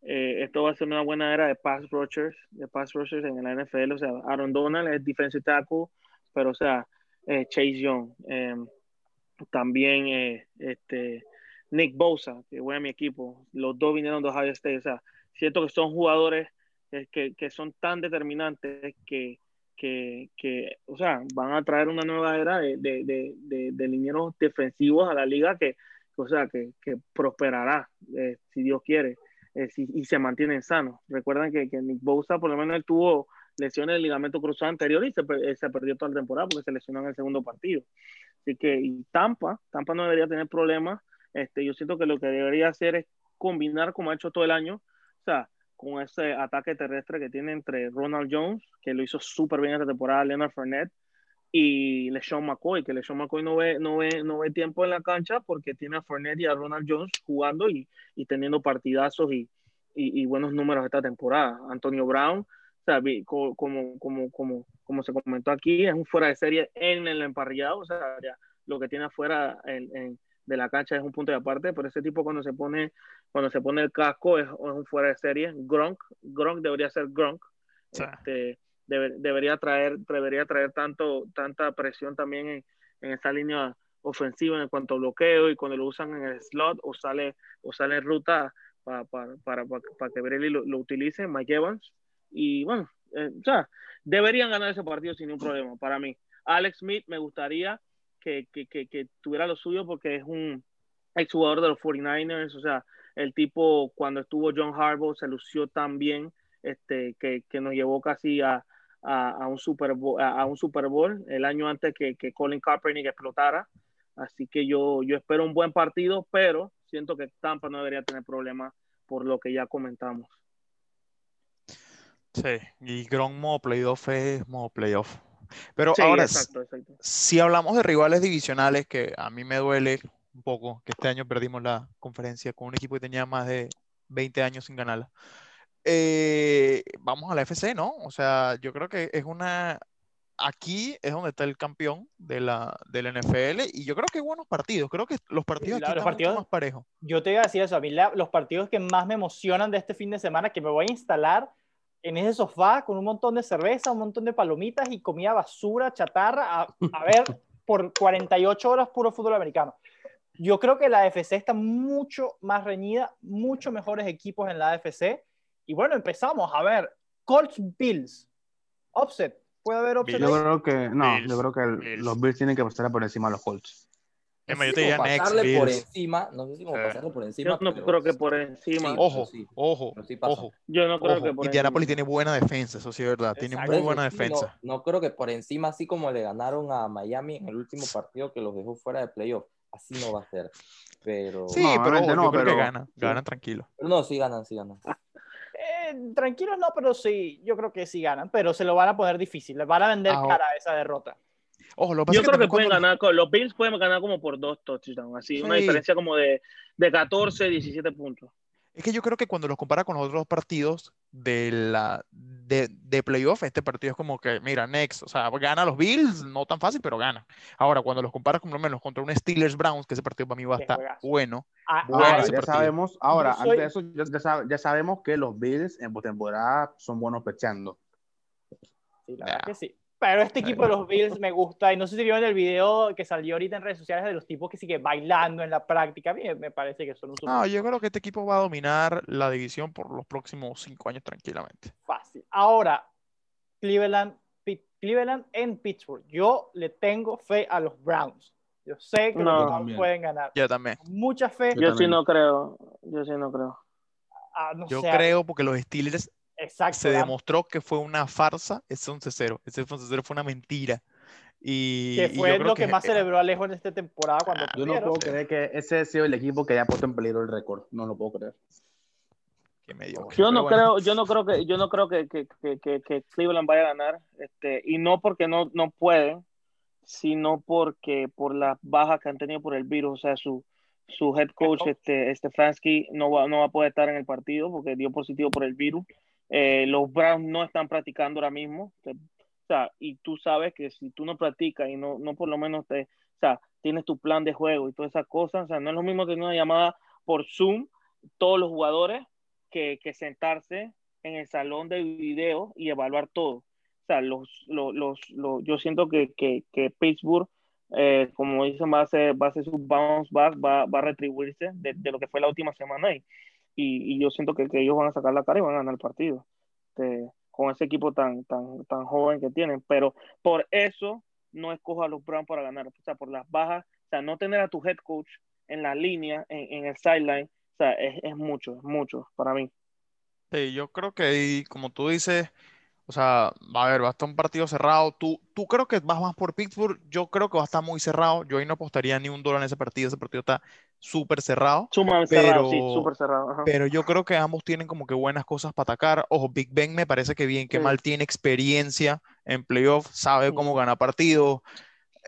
E: eh, esto va a ser una buena era de pass rushers, de pass rushers en la NFL. O sea, Aaron Donald es defensive tackle, pero o sea, eh, Chase Young, em, también eh, este, Nick Bosa, que fue a mi equipo, los dos vinieron de Ohio State. O sea, siento que son jugadores que, que son tan determinantes que, que, que, o sea, van a traer una nueva era de, de, de, de linieros defensivos a la liga que, o sea, que, que prosperará, si Dios quiere. Eh, y se mantienen sanos. Recuerdan que, que, Nick Bosa, por lo menos él tuvo lesiones del ligamento cruzado anterior y se, eh, se, perdió toda la temporada porque se lesionó en el segundo partido. Así que, y Tampa, Tampa no debería tener problemas. Este, yo siento que lo que debería hacer es combinar como ha hecho todo el año, o sea, con ese ataque terrestre que tiene entre Ronald Jones, que lo hizo súper bien esta temporada, Leonard Fournette, y LeSean McCoy, que LeSean McCoy no ve, no, ve, no ve tiempo en la cancha porque tiene a Fournette y a Ronald Jones jugando y, y teniendo partidazos y, y, buenos números esta temporada. Antonio Brown, o sea, como, como, como, como se comentó aquí, es un fuera de serie en el emparrillado, o sea, lo que tiene afuera en, de la cancha es un punto de aparte, pero ese tipo cuando se pone, cuando se pone el casco es, un fuera de serie. Gronk, Gronk debería ser Gronk. Este, debería traer, debería traer tanto, tanta presión también en, en esa línea ofensiva en cuanto a bloqueo y cuando lo usan en el slot o sale, o sale en ruta para, para, para, para que Brady lo, lo, utilice, Mike Evans. Y bueno, eh, o sea, deberían ganar ese partido sin ningún problema para mí. Alex Smith me gustaría que, que, que, que tuviera lo suyo porque es un exjugador de los 49ers, o sea, el tipo cuando estuvo John Harbaugh se lució tan bien este, que, que nos llevó casi a, a, un Super Bowl, a, un Super Bowl el año antes que, que Colin Kaepernick explotara. Así que yo, yo espero un buen partido, pero siento que Tampa no debería tener problemas por lo que ya comentamos.
D: Sí, y Gron modo playoff es modo playoff. Pero ahora, si hablamos de rivales divisionales, que a mí me duele un poco que este año perdimos la conferencia con un equipo que tenía más de 20 años sin ganarla. Eh, vamos a la FC, ¿no? O sea, yo creo que es una... Aquí es donde está el campeón de la, del NFL y yo creo que hay buenos partidos. Creo que los partidos aquí están partidos, más parejos.
A: Yo te iba a decir eso. A mí los partidos que más me emocionan de este fin de semana, que me voy a instalar en ese sofá con un montón de cerveza, un montón de palomitas y comida basura, chatarra, a, a ver [LAUGHS] por 48 horas puro fútbol americano. Yo creo que la AFC está mucho más reñida, mucho mejores equipos en la AFC y bueno, empezamos a ver Colts Bills. Offset. ¿Puede haber offset?
B: Yo creo que no, yo creo que los Bills tienen que pasar por encima de los Colts.
C: Es yo te pasarle por encima, no sé si como pasarle por encima.
E: Yo no creo que por encima.
D: ojo, ojo, ojo.
E: Yo no creo que por
D: Indianapolis tiene buena defensa, eso sí es verdad. Tiene muy buena defensa.
C: No, no, creo que por encima, así como le ganaron a Miami en el último partido que los dejó fuera de playoff. así no va a ser. Pero...
D: Sí, pero no, yo creo que ganan, ganan tranquilo.
C: no, sí ganan, sí ganan.
A: Eh, tranquilos no, pero sí, yo creo que sí ganan, pero se lo van a poner difícil, les van a vender cara a esa derrota.
E: Ojo, lo yo creo que, pueden ganar, los Bills pueden ganar como por dos touchdowns, así, una diferencia como de, de 14, 17 puntos.
D: Es que yo creo que cuando los compara con los otros partidos de, la, de, de, playoff, este partido es como que, mira, next, o sea, gana los Bills, no tan fácil, pero gana. Ahora, cuando los comparas con lo menos contra un Steelers Browns, que ese partido para mí va a estar bueno.
B: Ah, ahora, ya sabemos, ahora, antes de eso, ya, sabemos que los Bills en postemporada son buenos pechando.
A: Sí, la verdad que sí. Pero este equipo de los Bills me gusta. Y no sé si vieron el video que salió ahorita en redes sociales de los tipos que siguen bailando en la práctica. A mí me parece que son un
D: No, yo creo que este equipo va a dominar la división por los próximos cinco años tranquilamente.
A: Fácil. Ahora, Cleveland, Cleveland en Pittsburgh. Yo le tengo fe a los Browns. Yo sé que los Browns pueden ganar.
D: Yo también.
A: Mucha fe.
E: Yo, sí no creo. Yo sí no creo.
D: Ah, yo creo porque los Steelers se demostró que fue una farsa ese 11-0. Ese 11-0 fue una mentira. Y,
A: que fue lo que, más celebró Alejo en esta temporada cuando
B: Yo no puedo creer que ese ha sido el equipo que haya puesto en peligro el récord. No lo puedo creer.
E: yo no creo, yo no creo que, yo no creo que, que, que, que, Cleveland vaya a ganar, este, y no porque no, no pueden, sino porque por las bajas que han tenido por el virus, o sea, su, su head coach, este, Stefanski, no va, no va a poder estar en el partido porque dio positivo por el virus. Eh, los Browns no están practicando ahora mismo. O sea, y tú sabes que si tú no practicas y no, no por lo menos te, o sea, tienes tu plan de juego y todas esas cosas, o sea, no es lo mismo tener una llamada por Zoom, todos los jugadores, que, que sentarse en el salón de video y evaluar todo. O sea, los, los, los, yo siento que, que, que Pittsburgh, eh, como dicen, va a, ser, va a ser su bounce back, va, va a retribuirse de, de, lo que fue la última semana. Y, y, yo siento que, ellos van a sacar la cara y van a ganar el partido este, con ese equipo tan, tan, tan joven que tienen. Pero por eso no escojo a los Browns para ganar, o sea, por las bajas, o sea, no tener a tu head coach en la línea, en, el sideline, o sea, es, mucho, es mucho para mí.
D: Sí, yo creo que, como tú dices, o sea, va a ver, va a estar un partido cerrado. Tú, tú creo que vas más por Pittsburgh. Yo creo que va a estar muy cerrado. Yo ahí no apostaría ni un dólar en ese partido. Ese partido está súper cerrado.
E: Súper cerrado, sí, súper cerrado.
D: Pero yo creo que ambos tienen como que buenas cosas para atacar. Ojo, Big Ben me parece que bien, que mal tiene experiencia en playoff, sabe cómo ganar partidos.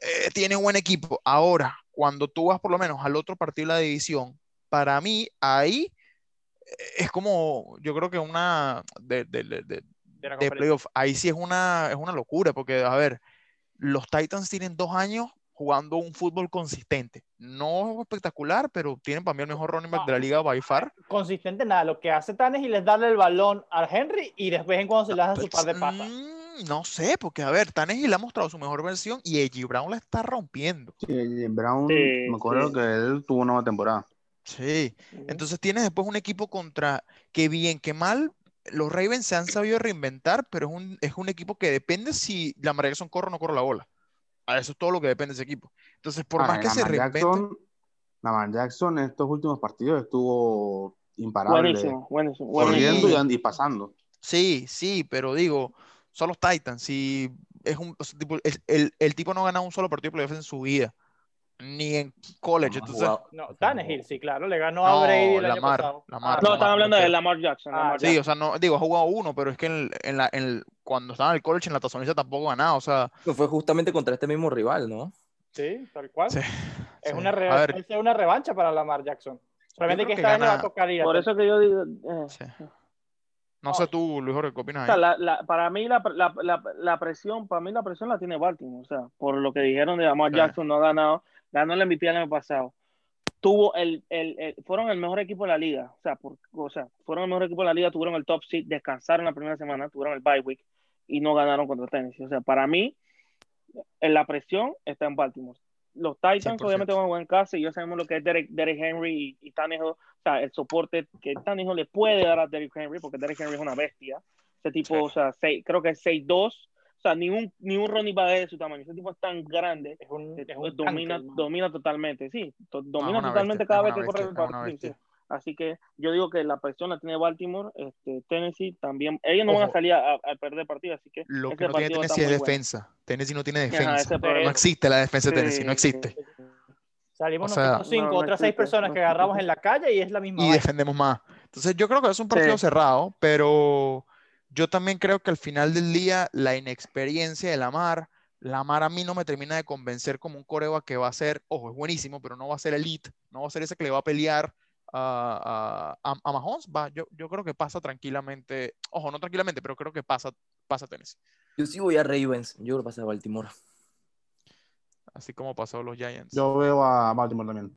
D: Eh, tiene un buen equipo. Ahora, cuando tú vas por lo menos al otro partido de la división, para mí ahí eh, es como, yo creo que una de, de, de, de playoff. Ahí sí es una, es una locura, porque, a ver, los Titans tienen dos años jugando un fútbol consistente. No espectacular, pero tienen para mí el mejor running back de la liga by far.
A: Consistente nada, lo que hace Tan es y les darle el balón a Henry y después en cuando se le dan su par de patas.
D: Mm, no sé, porque a ver, y le ha mostrado su mejor versión y AJ Brown la está rompiendo.
B: Sí, Brown, me acuerdo que él tuvo una nueva temporada.
D: Sí, entonces tienes después un equipo contra que bien, que mal, los Ravens se han sabido reinventar, pero es un, es un equipo que depende si la Jackson corre o no corre la bola. A eso es todo lo que depende de ese equipo. Entonces, por ah, más que se reinventen...
B: Lamar Jackson en estos últimos partidos estuvo imparable.
E: Buenísimo, buenísimo. Corriendo
B: y, pasando.
D: Sí, sí, pero digo, son los Titans. Si es un, tipo, el, el, tipo no ha ganado un solo partido de playoffs en su vida ni en college. Entonces,
A: no, Tannehill, sí, claro, le ganó a Brady el Lamar, año
E: Lamar, no, están hablando de Lamar Jackson. Ah,
D: sí, o sea, no, digo, ha jugado uno, pero es que en, en la, en cuando estaba en el college, en la tazoniza tampoco ganaba, o sea.
C: fue justamente contra este mismo rival, ¿no?
A: Sí, tal cual. Sí, es, Una es una revancha para Lamar Jackson. Solamente que esta vez le va a tocar ir
E: Por eso que yo digo. Eh.
D: No sé tú, Luis Jorge, ¿qué opinas?
E: O sea, la, la, para mí la, la, presión, para mí la presión la tiene Baltimore, o sea, por lo que dijeron de Lamar Jackson no ha ganado ganó el MVP el año pasado. Tuvo el, el, fueron el mejor equipo de la liga, o sea, por, o sea, fueron el mejor equipo de la liga, tuvieron el top seed, descansaron la primera semana, tuvieron el bye week y no ganaron contra Tennessee. O sea, para mí, en la presión está en Baltimore. Los Titans obviamente van a jugar en casa y ya sabemos lo que es Derek, Derek Henry y, y o sea, el soporte que Tannehill le puede dar a Derek Henry, porque Derek Henry es una bestia. Ese tipo, o sea, creo que es 6'2", sea, ni un, ni un Ronnie va de su tamaño. Ese tipo es tan grande. Es un, es un domina, domina totalmente, sí. domina totalmente cada vez que corre el partido. Así que yo digo que la presión la tiene Baltimore, este, Tennessee también. Ellos no van a salir a, perder partido, así que.
D: Lo que no tiene Tennessee es defensa. Tennessee no tiene defensa. no existe la defensa de Tennessee, no existe.
A: Salimos nosotros cinco, otras seis personas que agarramos en la calle y es la misma.
D: Y defendemos más. Entonces yo creo que es un partido cerrado, pero yo también creo que al final del día la inexperiencia de Lamar, Lamar a mí no me termina de convencer como un coreba que va a ser, ojo, es buenísimo, pero no va a ser elite, no va a ser ese que le va a pelear a, a, a Mahomes. Va, yo, yo creo que pasa tranquilamente, ojo, no tranquilamente, pero creo que pasa, pasa Tennessee.
C: Yo sí voy a Ravens, yo creo que pasa a Baltimore
D: así como pasó los Giants.
B: Yo veo a Baltimore también.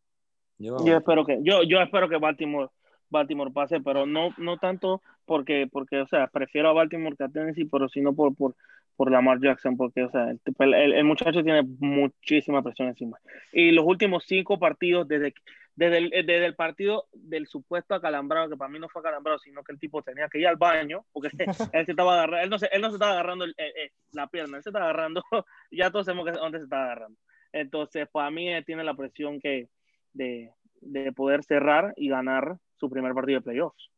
E: Yo, espero que yo, yo espero que Baltimore Baltimore pase, pero no no tanto porque porque o sea, prefiero a Baltimore que a Tennessee, pero sino por por por Lamar Jackson, porque o sea, el, el, muchacho tiene muchísima presión encima. Y los últimos cinco partidos desde desde el, desde el partido del supuesto acalambrado, que para mí no fue acalambrado, sino que el tipo tenía que ir al baño, porque [LAUGHS] él se estaba agarrando, él no se, él no se estaba agarrando la pierna, él se estaba agarrando, [LAUGHS] ya todos sabemos que dónde se estaba agarrando. Entonces, para mí eh, tiene la presión que de, de, poder cerrar y ganar su primer partido de playoffs.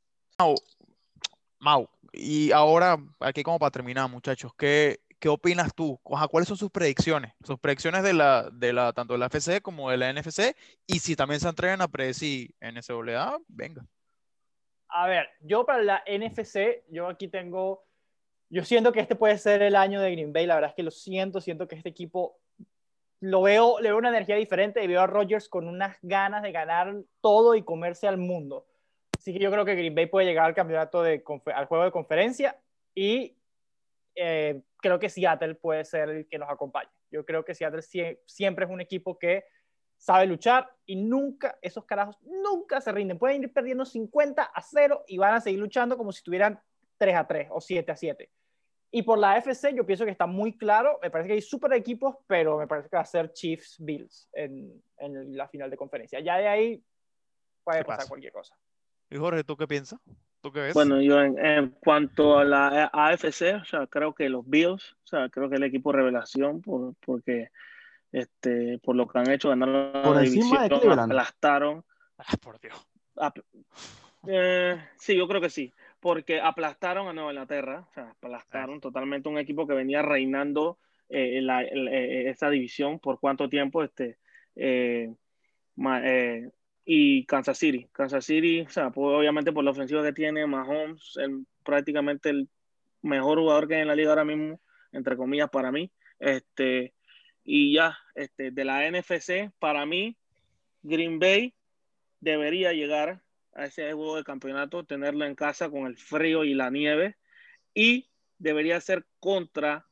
D: Mau, y ahora, aquí como para terminar, muchachos, ¿qué, qué opinas tú? ¿Cuáles son sus predicciones? Sus predicciones de la, de la, tanto de la FC como de la NFC, y si también se atreven a predecir NCAA, venga.
A: A ver, yo para la NFC, yo aquí tengo, yo siento que este puede ser el año de Green Bay, la verdad es que lo siento, siento que este equipo lo veo, le veo una energía diferente y veo a Rodgers con unas ganas de ganar todo y comerse al mundo. Así que yo creo que Green Bay puede llegar al campeonato de, al juego de conferencia y eh, creo que Seattle puede ser el que nos acompañe. Yo creo que Seattle siempre es un equipo que sabe luchar y nunca, esos carajos nunca se rinden. Pueden ir perdiendo 50 a 0 y van a seguir luchando como si tuvieran 3 a 3 o 7 a 7. Y por la FC yo pienso que está muy claro, me parece que hay super equipos, pero me parece que va a ser Chiefs Bills en, en la final de conferencia. Ya de ahí puede pasar cualquier cosa.
D: Y Jorge, ¿tú qué piensas? ¿Tú qué ves?
E: Bueno, yo en, cuanto a la AFC, o sea, creo que los Bills, o sea, creo que el equipo revelación, por, porque este, por lo que han hecho, ganaron
B: por la división,
E: aplastaron.
D: Ah, por Dios.
E: Eh, sí, yo creo que sí porque aplastaron a Nueva Inglaterra, o sea, aplastaron totalmente un equipo que venía reinando eh, la, eh, esa división por cuánto tiempo, este, eh, y Kansas City. Kansas City, o sea, pues, obviamente por la ofensiva que tiene Mahomes, el, prácticamente el mejor jugador que hay en la liga ahora mismo, entre comillas, para mí. Este, y ya, este, de la NFC, para mí, Green Bay debería llegar a ese juego de campeonato, tenerlo en casa con el frío y la nieve. Y debería ser contra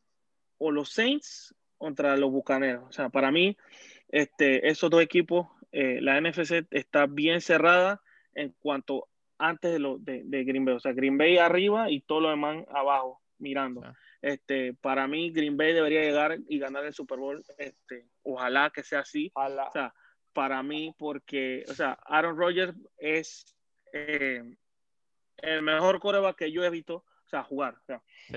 E: o los Saints contra los Bucaneros. O sea, para mí, este, esos dos equipos, eh, la NFC está bien cerrada en cuanto antes de, lo, de, Green Bay. O sea, Green Bay arriba y todo lo demás abajo, mirando. Este, para mí, Green Bay debería llegar y ganar el Super Bowl. Este, ojalá que sea así. O sea, para mí porque, o sea, Aaron Rodgers es eh, el mejor coreback que yo he visto, o sea, jugar.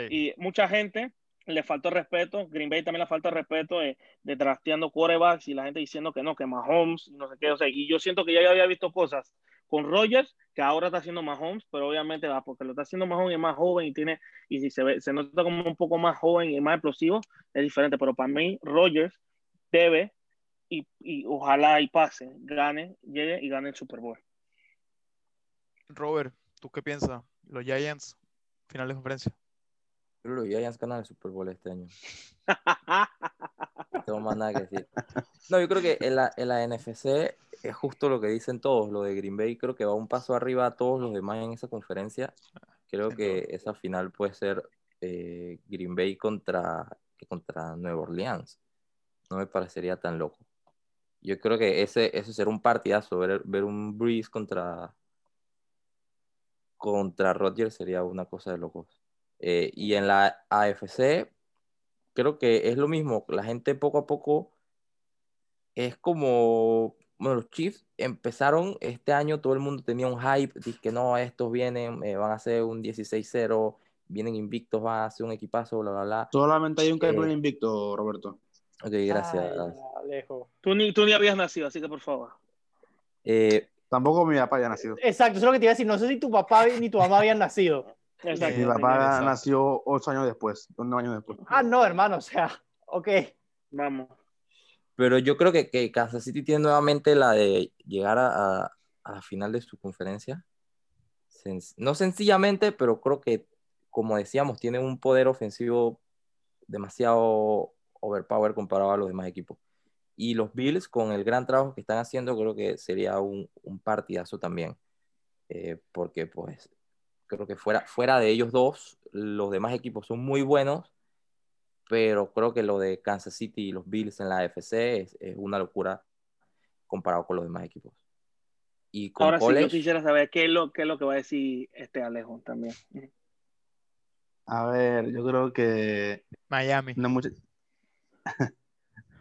E: Y mucha gente le faltó respeto, Green Bay también le falta respeto de, de trasteando corebacks y la gente diciendo que no, que Mahomes, no sé qué, o sea, y yo siento que ya había visto cosas con Rodgers que ahora está haciendo Mahomes, pero obviamente va porque lo está haciendo Mahomes y es más joven y tiene, y si se ve, se nota como un poco más joven y más explosivo, es diferente, pero para mí Rodgers debe y, ojalá y pase, gane, llegue y gane el Super Bowl.
D: Robert, ¿tú qué piensas? Los Giants, final de conferencia.
C: Pero los Giants ganan el Super Bowl este año. no tengo más nada que decir. No, yo creo que en la, en la NFC es justo lo que dicen todos. Lo de Green Bay creo que va un paso arriba a todos los demás en esa conferencia. Creo que esa final puede ser eh, Green Bay contra, contra Nueva Orleans. No me parecería tan loco yo creo que ese, ese será un partidazo, ver, ver un Breeze contra, contra Rodgers sería una cosa de locos. Eh, y en la AFC, creo que es lo mismo, la gente poco a poco es como, bueno, los Chiefs empezaron este año, todo el mundo tenía un hype, dice que no, estos vienen, eh, van a ser un 16-0, vienen invictos, van a ser un equipazo, bla, bla, bla.
B: Solamente hay un campeón eh, invicto, Roberto.
C: Ok, gracias.
E: Tú, ni, tú ni habías nacido, así que por favor.
C: Eh,
B: Tampoco mi papá había nacido.
A: Exacto, eso es lo que te iba a decir. No sé si tu papá ni tu mamá habían nacido.
B: Exacto. Mi papá nació ocho años después, nueve años después.
A: Ah, no, hermano, o sea, ok.
E: Vamos.
C: Pero yo creo que, que Kansas City tiene nuevamente la de llegar a, a, la final de su conferencia. no sencillamente, pero creo que, como decíamos, tiene un poder ofensivo demasiado overpower comparado a los demás equipos. Y los Bills, con el gran trabajo que están haciendo, creo que sería un, un partidazo también. Eh, porque, pues, creo que fuera, fuera de ellos dos, los demás equipos son muy buenos pero creo que lo de Kansas City y los Bills en la AFC es, una locura comparado con los demás equipos.
E: Y Ahora sí, yo quisiera saber qué es, lo, qué es lo que va a decir este Alejo también.
B: A ver, yo creo que...
D: Miami.
B: No mucho... [LAUGHS]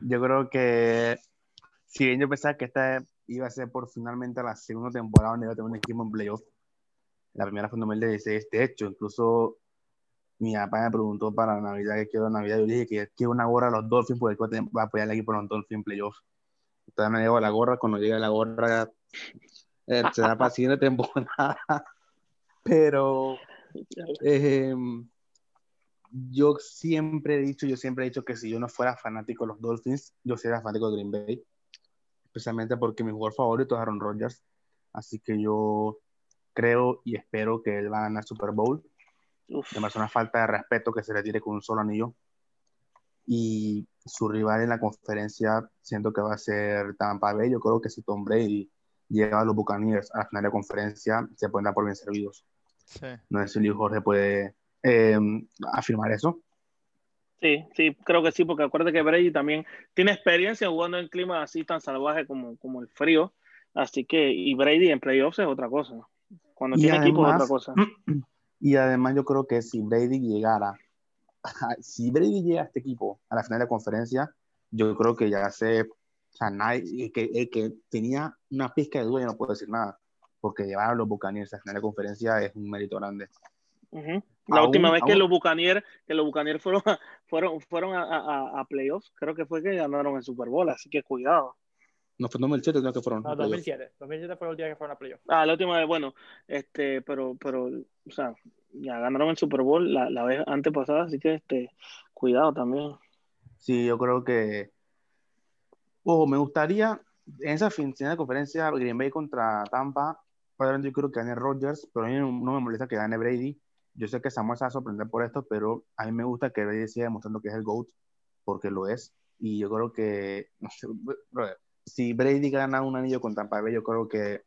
B: yo creo que si bien yo pensaba que esta iba a ser por finalmente la segunda temporada donde iba a tener un equipo en playoff, la primera fue en 2016, de hecho, incluso mi papá me preguntó para Navidad que quiero Navidad. Yo le dije que quiero una gorra a los Dolphins porque va a apoyar al equipo de los Dolphins Playoffs. Entonces me llevo la gorra. Cuando llegue la gorra, eh, será para siguiente temporada. [LAUGHS] Pero em, yo siempre he dicho, yo siempre he dicho que si yo no fuera fanático de los Dolphins, yo sería fanático de Green Bay. Especialmente porque mi jugador favorito es Aaron Rodgers. Así que yo creo y espero que él va a ganar Super Bowl me parece una falta de respeto que se le tire con un solo anillo. Y su rival en la conferencia, siento que va a ser Tampa Bay. Yo creo que si Tom Brady llega a los Buccaneers a la final de conferencia, se pueden dar por bien servidos. No sé si Luis Jorge puede em, afirmar eso.
E: Sí, sí, creo que sí, porque acuérdate que Brady también tiene experiencia jugando en clima así tan salvaje como, como el frío. Así que, y Brady en playoffs es otra cosa. Cuando tiene equipo es otra cosa. [CLEARS THROAT]
B: Y además yo creo que si Brady llegara, si Brady llega a este equipo a la final de conferencia, yo creo que ya se, o sea, nadie, que, que tenía una pizca de duda, y no puedo decir nada, porque llevar a los Buccaneers a la final de conferencia es un mérito grande.
E: La última vez que los Buccaneers, que los Buccaneers fueron, [LAUGHS] fueron, fueron a, a, a playoffs, creo que fue que ganaron el Super Bowl, así que cuidado.
B: No fue 2007, no que fueron.
A: No, 2007. 2007 fue la última que fueron a playoff.
E: Ah, la última vez, bueno, este, pero, pero, o sea, ya ganaron el Super Bowl la, la vez antes pasada, así que, este, cuidado también.
B: Sí, yo creo que, ojo, me gustaría, en esa final de conferencia, Green Bay contra Tampa, probablemente yo creo que gane Rodgers, pero a mí no, me molesta que gane Brady. Yo sé que Samuel se va a sorprender por esto, pero a mí me gusta que Brady siga demostrando que es el GOAT, porque lo es. Y yo creo que, [LAUGHS] no sé, si Brady gana un anillo con Tampa Bay, yo creo que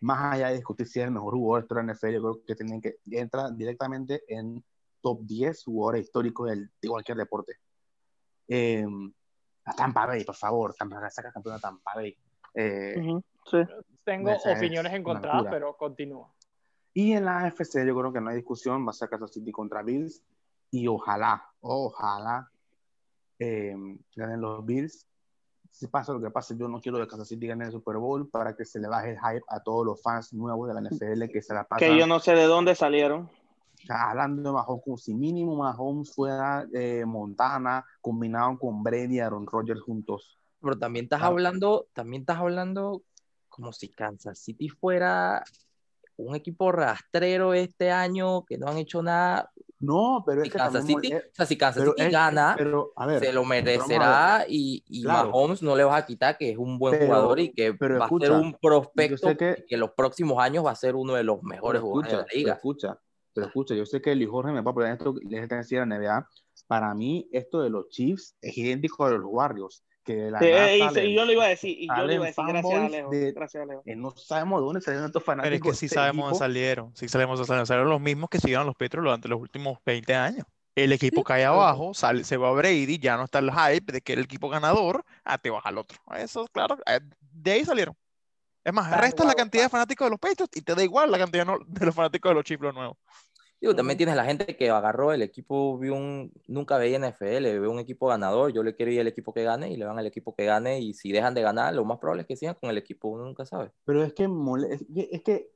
B: más allá de discutir si es el mejor jugador de la NFL, yo creo que tienen que entrar directamente en top 10 jugadores históricos de cualquier deporte. Eh, a Tampa Bay, por favor, Tampa, saca campeón a Tampa Bay. Eh,
A: Tengo opiniones encontradas, pero continúo.
B: Y en la AFC yo creo que no hay discusión, va a ser Kansas City contra Bills y ojalá, ojalá eh, ganen los Bills si pasa lo que pase, yo no quiero que Kansas City gane el Super Bowl para que se le baje el hype a todos los fans nuevos de la NFL que se la pasan.
E: Que yo no sé de dónde salieron.
B: hablando de Mahomes, como si mínimo Mahomes fuera eh, Montana combinado con Brady y Aaron Rodgers juntos.
C: Pero también estás hablando, también estás hablando como si Kansas City fuera un equipo rastrero este año que no han hecho nada.
B: No, pero
C: es que Kansas City, o sea, si Kansas City gana, se lo merecerá y, y Mahomes no le vas a quitar que es un buen jugador y que va a ser un prospecto que, que, en los próximos años va a ser uno de los mejores jugadores de la liga.
B: Pero escucha, pero escucha, yo sé que Luis Jorge me va a poner esto, les decía a la NBA, para mí esto de los Chiefs es idéntico a los Warriors que la
E: y, yo lo iba a decir, y yo lo iba a decir, gracias a Leo, gracias a Leo.
B: no sabemos de dónde salieron estos fanáticos.
D: Pero es que sí sabemos dónde salieron, sí sabemos dónde salieron, salieron los mismos que siguieron los Petros durante los últimos 20 años. El equipo cae abajo, sale, se va a Brady, ya no está el hype de que era el equipo ganador, ah, te baja al otro. Eso, claro, eh, de ahí salieron. Es más, resta la cantidad de fanáticos de los Patriots y te da igual la cantidad de los fanáticos de los Chiefs nuevos.
C: Digo, también tienes la gente que agarró el equipo, vio un, nunca veía NFL, ve un equipo ganador, yo le quiero ir al equipo que gane y le van al equipo que gane y si dejan de ganar, lo más probable es que sigan con el equipo, uno nunca sabe.
B: Pero es que, es que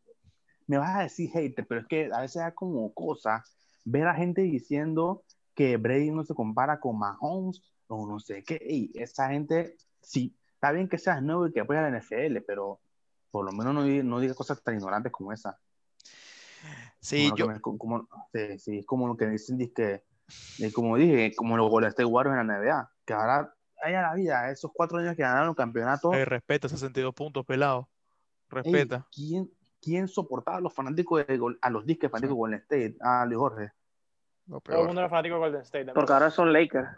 B: me vas a decir hater, pero es que a veces da como cosa ver a gente diciendo que Brady no se compara con Mahomes o no sé qué, y esa gente, sí, está bien que seas nuevo y que apoya la NFL, pero por lo menos no, no diga cosas tan ignorantes como esa.
D: Sí,
B: yo... como, sí, es como lo que dicen, que, como dije, como los Golden State Warriors en la NBA, que ahora ahí a la vida, esos cuatro años que ganaron el campeonato.
D: respeta 62 puntos, pelado. Respeta.
B: ¿quién, ¿Quién soportaba a los fanáticos de a los disques fanáticos de Golden State? A Luis Jorge.
A: Todo el mundo era fanático de Golden State.
E: Porque ahora son Lakers.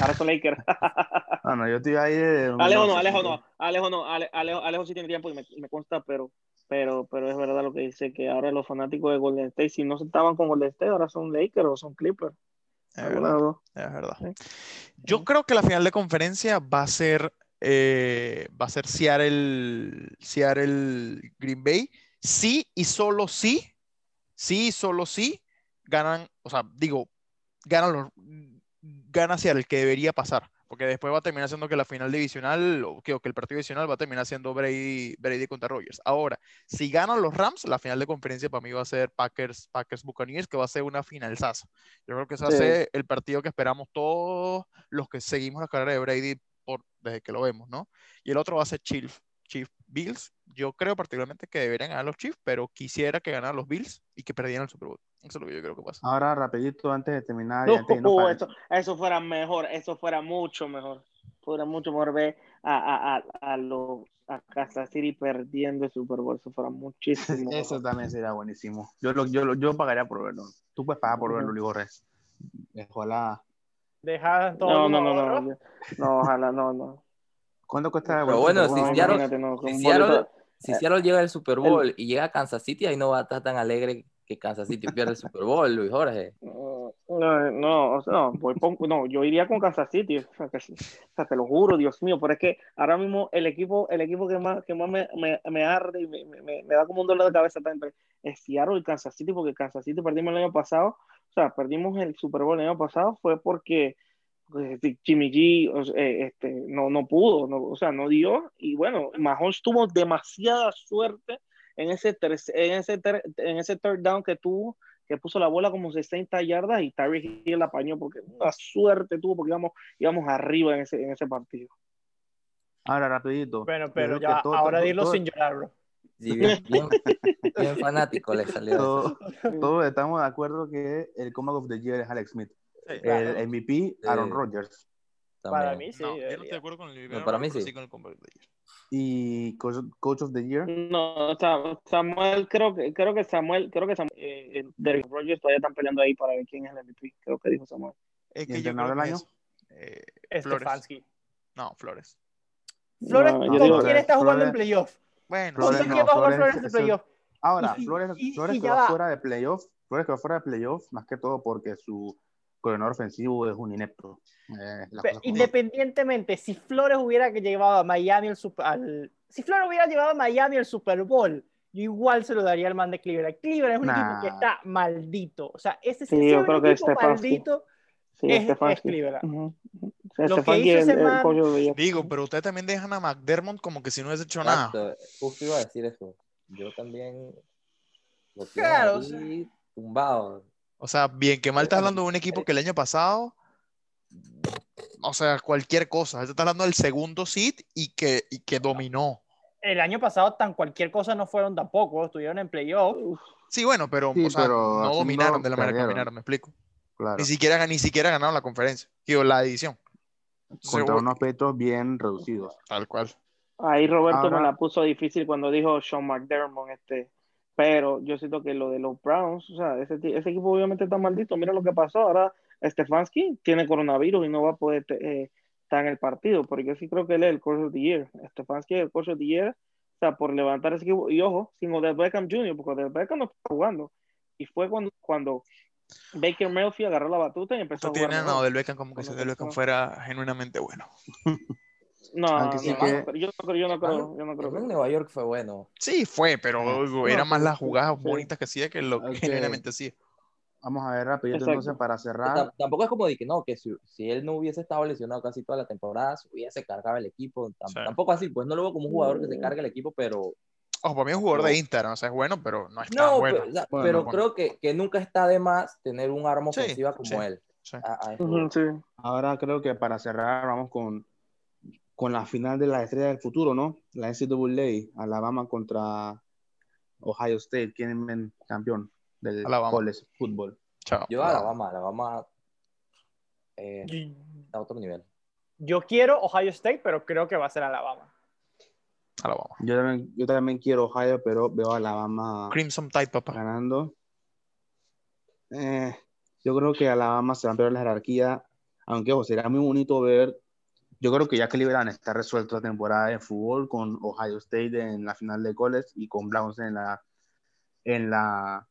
E: Ahora son Lakers. [LAUGHS]
B: ah, no, yo estoy ahí. De,
E: Alejo no, Alejo no. Alejo no. Alejo, Alejo, sí tiene tiempo y me, me consta, pero pero, pero es verdad lo que dice que ahora los fanáticos de Golden State, si no se estaban con Golden State, ahora son Lakers o son Clippers.
D: Es verdad. Es verdad. Yo creo que la final de conferencia va a ser eh, va a ser Seattle, Seattle Green Bay. Sí y solo sí, sí y solo sí ganan, o sea, digo, ganan los, gana Seattle, que debería pasar porque después va a terminar siendo que la final divisional, o que, el partido divisional va a terminar siendo Brady, Brady contra Rogers. Ahora, si ganan los Rams, la final de conferencia para mí va a ser Packers, Packers Buccaneers, que va a ser una final sasa. Yo creo que ese va a ser el partido que esperamos todos los que seguimos la carrera de Brady por, desde que lo vemos, ¿no? Y el otro va a ser Chiefs, Chief Bills. Yo creo particularmente que deberían ganar los Chiefs, pero quisiera que ganaran los Bills y que perdieran el Super Bowl. Eso es lo que yo creo que pasa.
B: Ahora, rapidito, antes de terminar.
E: eso, eso, fuera mejor, eso fuera mucho mejor. Fuera mucho mejor ver a, a, a, los a Kansas City perdiendo el Super Bowl. Eso fuera muchísimo. [LAUGHS]
B: eso también sería buenísimo. Yo, lo, yo, yo pagaría por verlo. Tú puedes pagar por verlo, Ligorres. Ojalá.
A: Dejar todo.
E: No, no, no, no, no. ojalá, no, no.
B: ¿Cuánto cuesta?
C: Pero bueno, si Seattle, si Seattle llega al Super Bowl y llega a Kansas City, ahí no va a estar tan alegre que Kansas City pierde el Super Bowl, Luis Jorge. [LAUGHS]
E: No, no, no, no, yo iría con Kansas City, o sea, te lo juro, Dios mío, pero es que ahora mismo el equipo, el equipo que más, que más me, me, me arde y me, me, me, da como un dolor de cabeza entre es Seattle y Kansas City, porque Kansas City perdimos el año pasado, o sea, perdimos el Super Bowl el año pasado, fue porque Jimmy G eh, este, no, no pudo, no, o sea, no dio, y bueno, Mahomes tuvo demasiada suerte en ese, en ese, en ese third down que tuvo, que puso la bola como 60 yardas y Tyreek Hill la apañó porque una suerte tuvo porque íbamos, íbamos arriba en ese, en ese partido.
B: Ahora, rapidito.
A: Bueno, pero ya, ahora dilo sin llorar, bro. [LAUGHS]
C: bien, fanático le salió.
B: Todos, estamos de acuerdo que el Comeback of the Year es Alex Smith. El MVP, Aaron Rodgers.
A: Para mí sí.
D: No, yo no estoy de acuerdo con el
C: no, para mí sí.
D: con el Comeback the Year.
B: ¿Y Coach, of the Year?
E: No, Samuel, creo que, creo que Samuel, creo que Samuel, eh, Derrick Rogers todavía están peleando ahí para ver quién es el MVP. Creo que dijo Samuel.
B: ¿El que yo del año?
A: Eh, Stefanski.
D: No, Flores.
A: Flores, ¿con quién está jugando en playoff?
B: Bueno, Flores, ¿con quién va a jugar Flores en playoff? Ahora, Flores, Flores quedó fuera de playoff, Flores quedó fuera de playoff, más que todo porque su coordinador ofensivo es un inepto.
A: Eh, independientemente, si Flores hubiera llevado a Miami el Super, al, si Flores hubiera llevado a Miami el Super Bowl, yo igual se lo daría al man de Cleveland. Cleveland es un equipo que está maldito. O sea, ese
E: sí, yo creo que equipo maldito
A: sí, es, es, Cleveland. Lo que hizo ese man...
D: Digo, pero ustedes también dejan a McDermott como que si no hubiese hecho nada.
C: Justo iba a decir eso. Yo también
A: lo claro,
C: tumbado.
D: O sea, bien que mal estás hablando de un equipo que el año pasado, o sea, cualquier cosa. Estás hablando del segundo seed y que, y que dominó.
A: El año pasado tan cualquier cosa no fueron tampoco, estuvieron en playoff.
D: Sí, bueno, pero, o sea, no dominaron de la manera que dominaron, me explico. Ni, siquiera, ni siquiera ganaron la conferencia, digo, la edición.
B: Contra unos petos bien reducidos.
D: Tal cual.
E: Ahí Roberto me la puso difícil cuando dijo Sean McDermott, este, pero yo siento que lo de los Browns, o sea, ese, ese equipo obviamente está maldito. Mira lo que pasó. Ahora Stefanski tiene coronavirus y no va a poder eh, estar en el partido. Porque yo sí creo que él es el coach of the year. Stefanski es el coach of the year. O sea, por levantar ese equipo. Y ojo, sin Odell Beckham Jr., porque Odell Beckham no está jugando. Y fue cuando, cuando Baker Mayfield agarró la batuta y empezó a jugar.
D: Tiene a Odell Beckham como que si Odell Beckham fuera genuinamente bueno. [LAUGHS]
E: No, yo, no creo, yo no creo, yo no creo.
C: En Nueva York fue bueno.
D: Sí, fue, pero ah, era más las jugadas [LAUGHS] bonitas que hacía que lo que generalmente hacía.
B: Vamos a ver rápido entonces para cerrar.
C: tampoco es como de que no, que si, si, él no hubiese estado lesionado casi toda la temporada, se hubiese cargado el equipo. Tampoco así, pues no lo veo como un jugador que se carga el equipo, pero
D: Ojo, para mí es un jugador de Inter, o sea, es bueno, pero no es tan bueno.
C: Pero, creo que, que, nunca está de más tener un arma ofensiva como él.
B: Ahora creo que para cerrar vamos con con la final de la estrella del futuro, ¿no? La NCAA, Alabama contra Ohio State, ¿quién es el campeón del college fútbol?
C: Yo Alabama, Alabama eh, a otro nivel.
A: Yo quiero Ohio State, pero creo que va a ser Alabama.
B: Alabama. Yo también, yo también quiero Ohio, pero veo a Alabama.
D: Crimson Tide, papá.
B: Ganando. Eh, yo creo que Alabama se va a perder la jerarquía, aunque ojo, será muy bonito ver. Yo creo que ya que Cleveland está resuelto la temporada de fútbol con Ohio State en la final de college y con Browns en la en la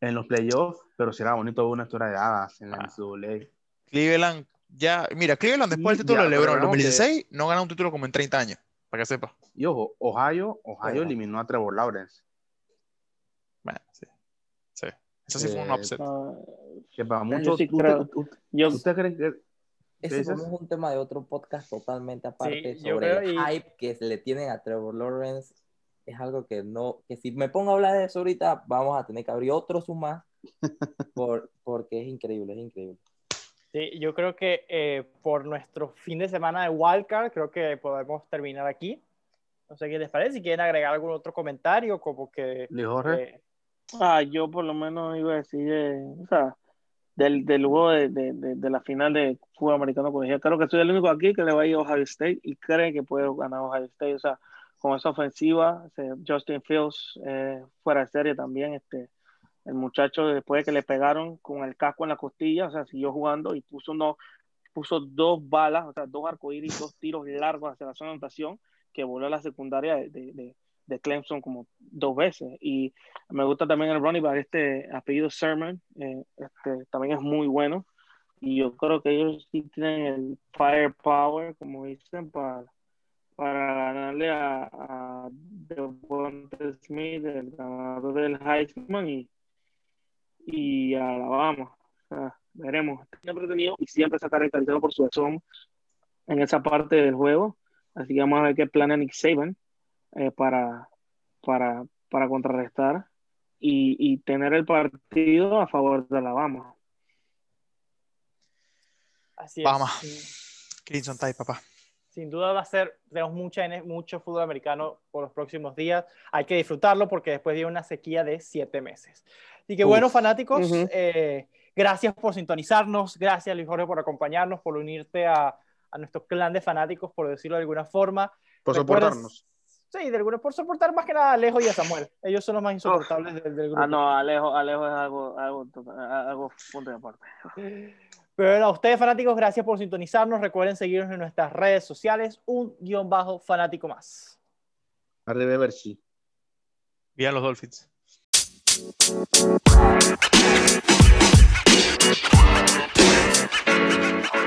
B: en los playoffs, pero será bonito ver una historia de hadas en la NCAA.
D: Cleveland ya, mira, Cleveland después del título de LeBron en 2016 no gana un título como en 30 años, para que sepa.
B: Y ojo, Ohio, Ohio eliminó a Trevor Lawrence.
D: Bueno, sí. Sí. Eso sí fue un eh, upset.
B: que para muchos. ¿Usted cree que.?
C: Ese es un tema de otro podcast totalmente aparte sobre el hype que le tienen a Trevor Lawrence. Es algo que no, que si me pongo a hablar de eso ahorita, vamos a tener que abrir otro más [LAUGHS] por, porque es increíble, es increíble.
A: Sí, yo creo que eh, por nuestro fin de semana de Wildcard, creo que podemos terminar aquí. No sé qué les parece, si quieren agregar algún otro comentario, como que...
B: Jorge?
E: Ah, yo por lo menos iba a decir, eh, o sea, del, del juego de, de, de, la final de fútbol americano colegial. Creo que soy el único aquí que le va a ir a Ohio State y cree que puede ganar Ohio State. O sea, con esa ofensiva, Justin Fields eh, fuera de serie también. Este, el muchacho, después de que le pegaron con el casco en la costilla, o sea, siguió jugando y puso, uno, puso dos balas, o sea, dos arcoíris, dos tiros largos hacia la zona de anotación que voló a la secundaria de, de Clemson como dos veces. Y me gusta también el running back, este apellido Sermon, eh, este, también es muy bueno. Y yo creo que ellos sí tienen el firepower, como dicen, para, para ganarle a, a Devonta Smith, el ganador del Heisman, y, y a Alabama. O veremos. Siempre tenido y siempre se ha caracterizado por su son en esa parte del juego. Así que vamos a ver qué planea Nick Saban eh, para, para, para contrarrestar y, y, tener el partido a favor de Alabama.
A: Así es.
D: Vamos. Crimson Tide, papá.
A: Sin duda va a ser, tenemos mucha, mucho fútbol americano por los próximos días. Hay que disfrutarlo porque después viene una sequía de siete meses. Así que bueno, fanáticos, eh, gracias por sintonizarnos, gracias Luis Jorge por acompañarnos, por unirte a, a nuestro clan de fanáticos, por decirlo de alguna forma.
B: Por soportarnos.
A: Sí, de alguna, por soportar más que nada a Alejo y a Samuel. Ellos son los más insoportables del, grupo.
E: Ah, no, Alejo, Alejo es algo, algo, algo punto de aparte. [LAUGHS]
A: Pero a ustedes, fanáticos, gracias por sintonizarnos. Recuerden seguirnos en nuestras redes sociales, un guion bajo fanático más.
B: Arriba, Berchi.
D: Vía los Dolphins. You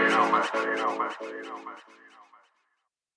D: know, man. You know, man. You know, man.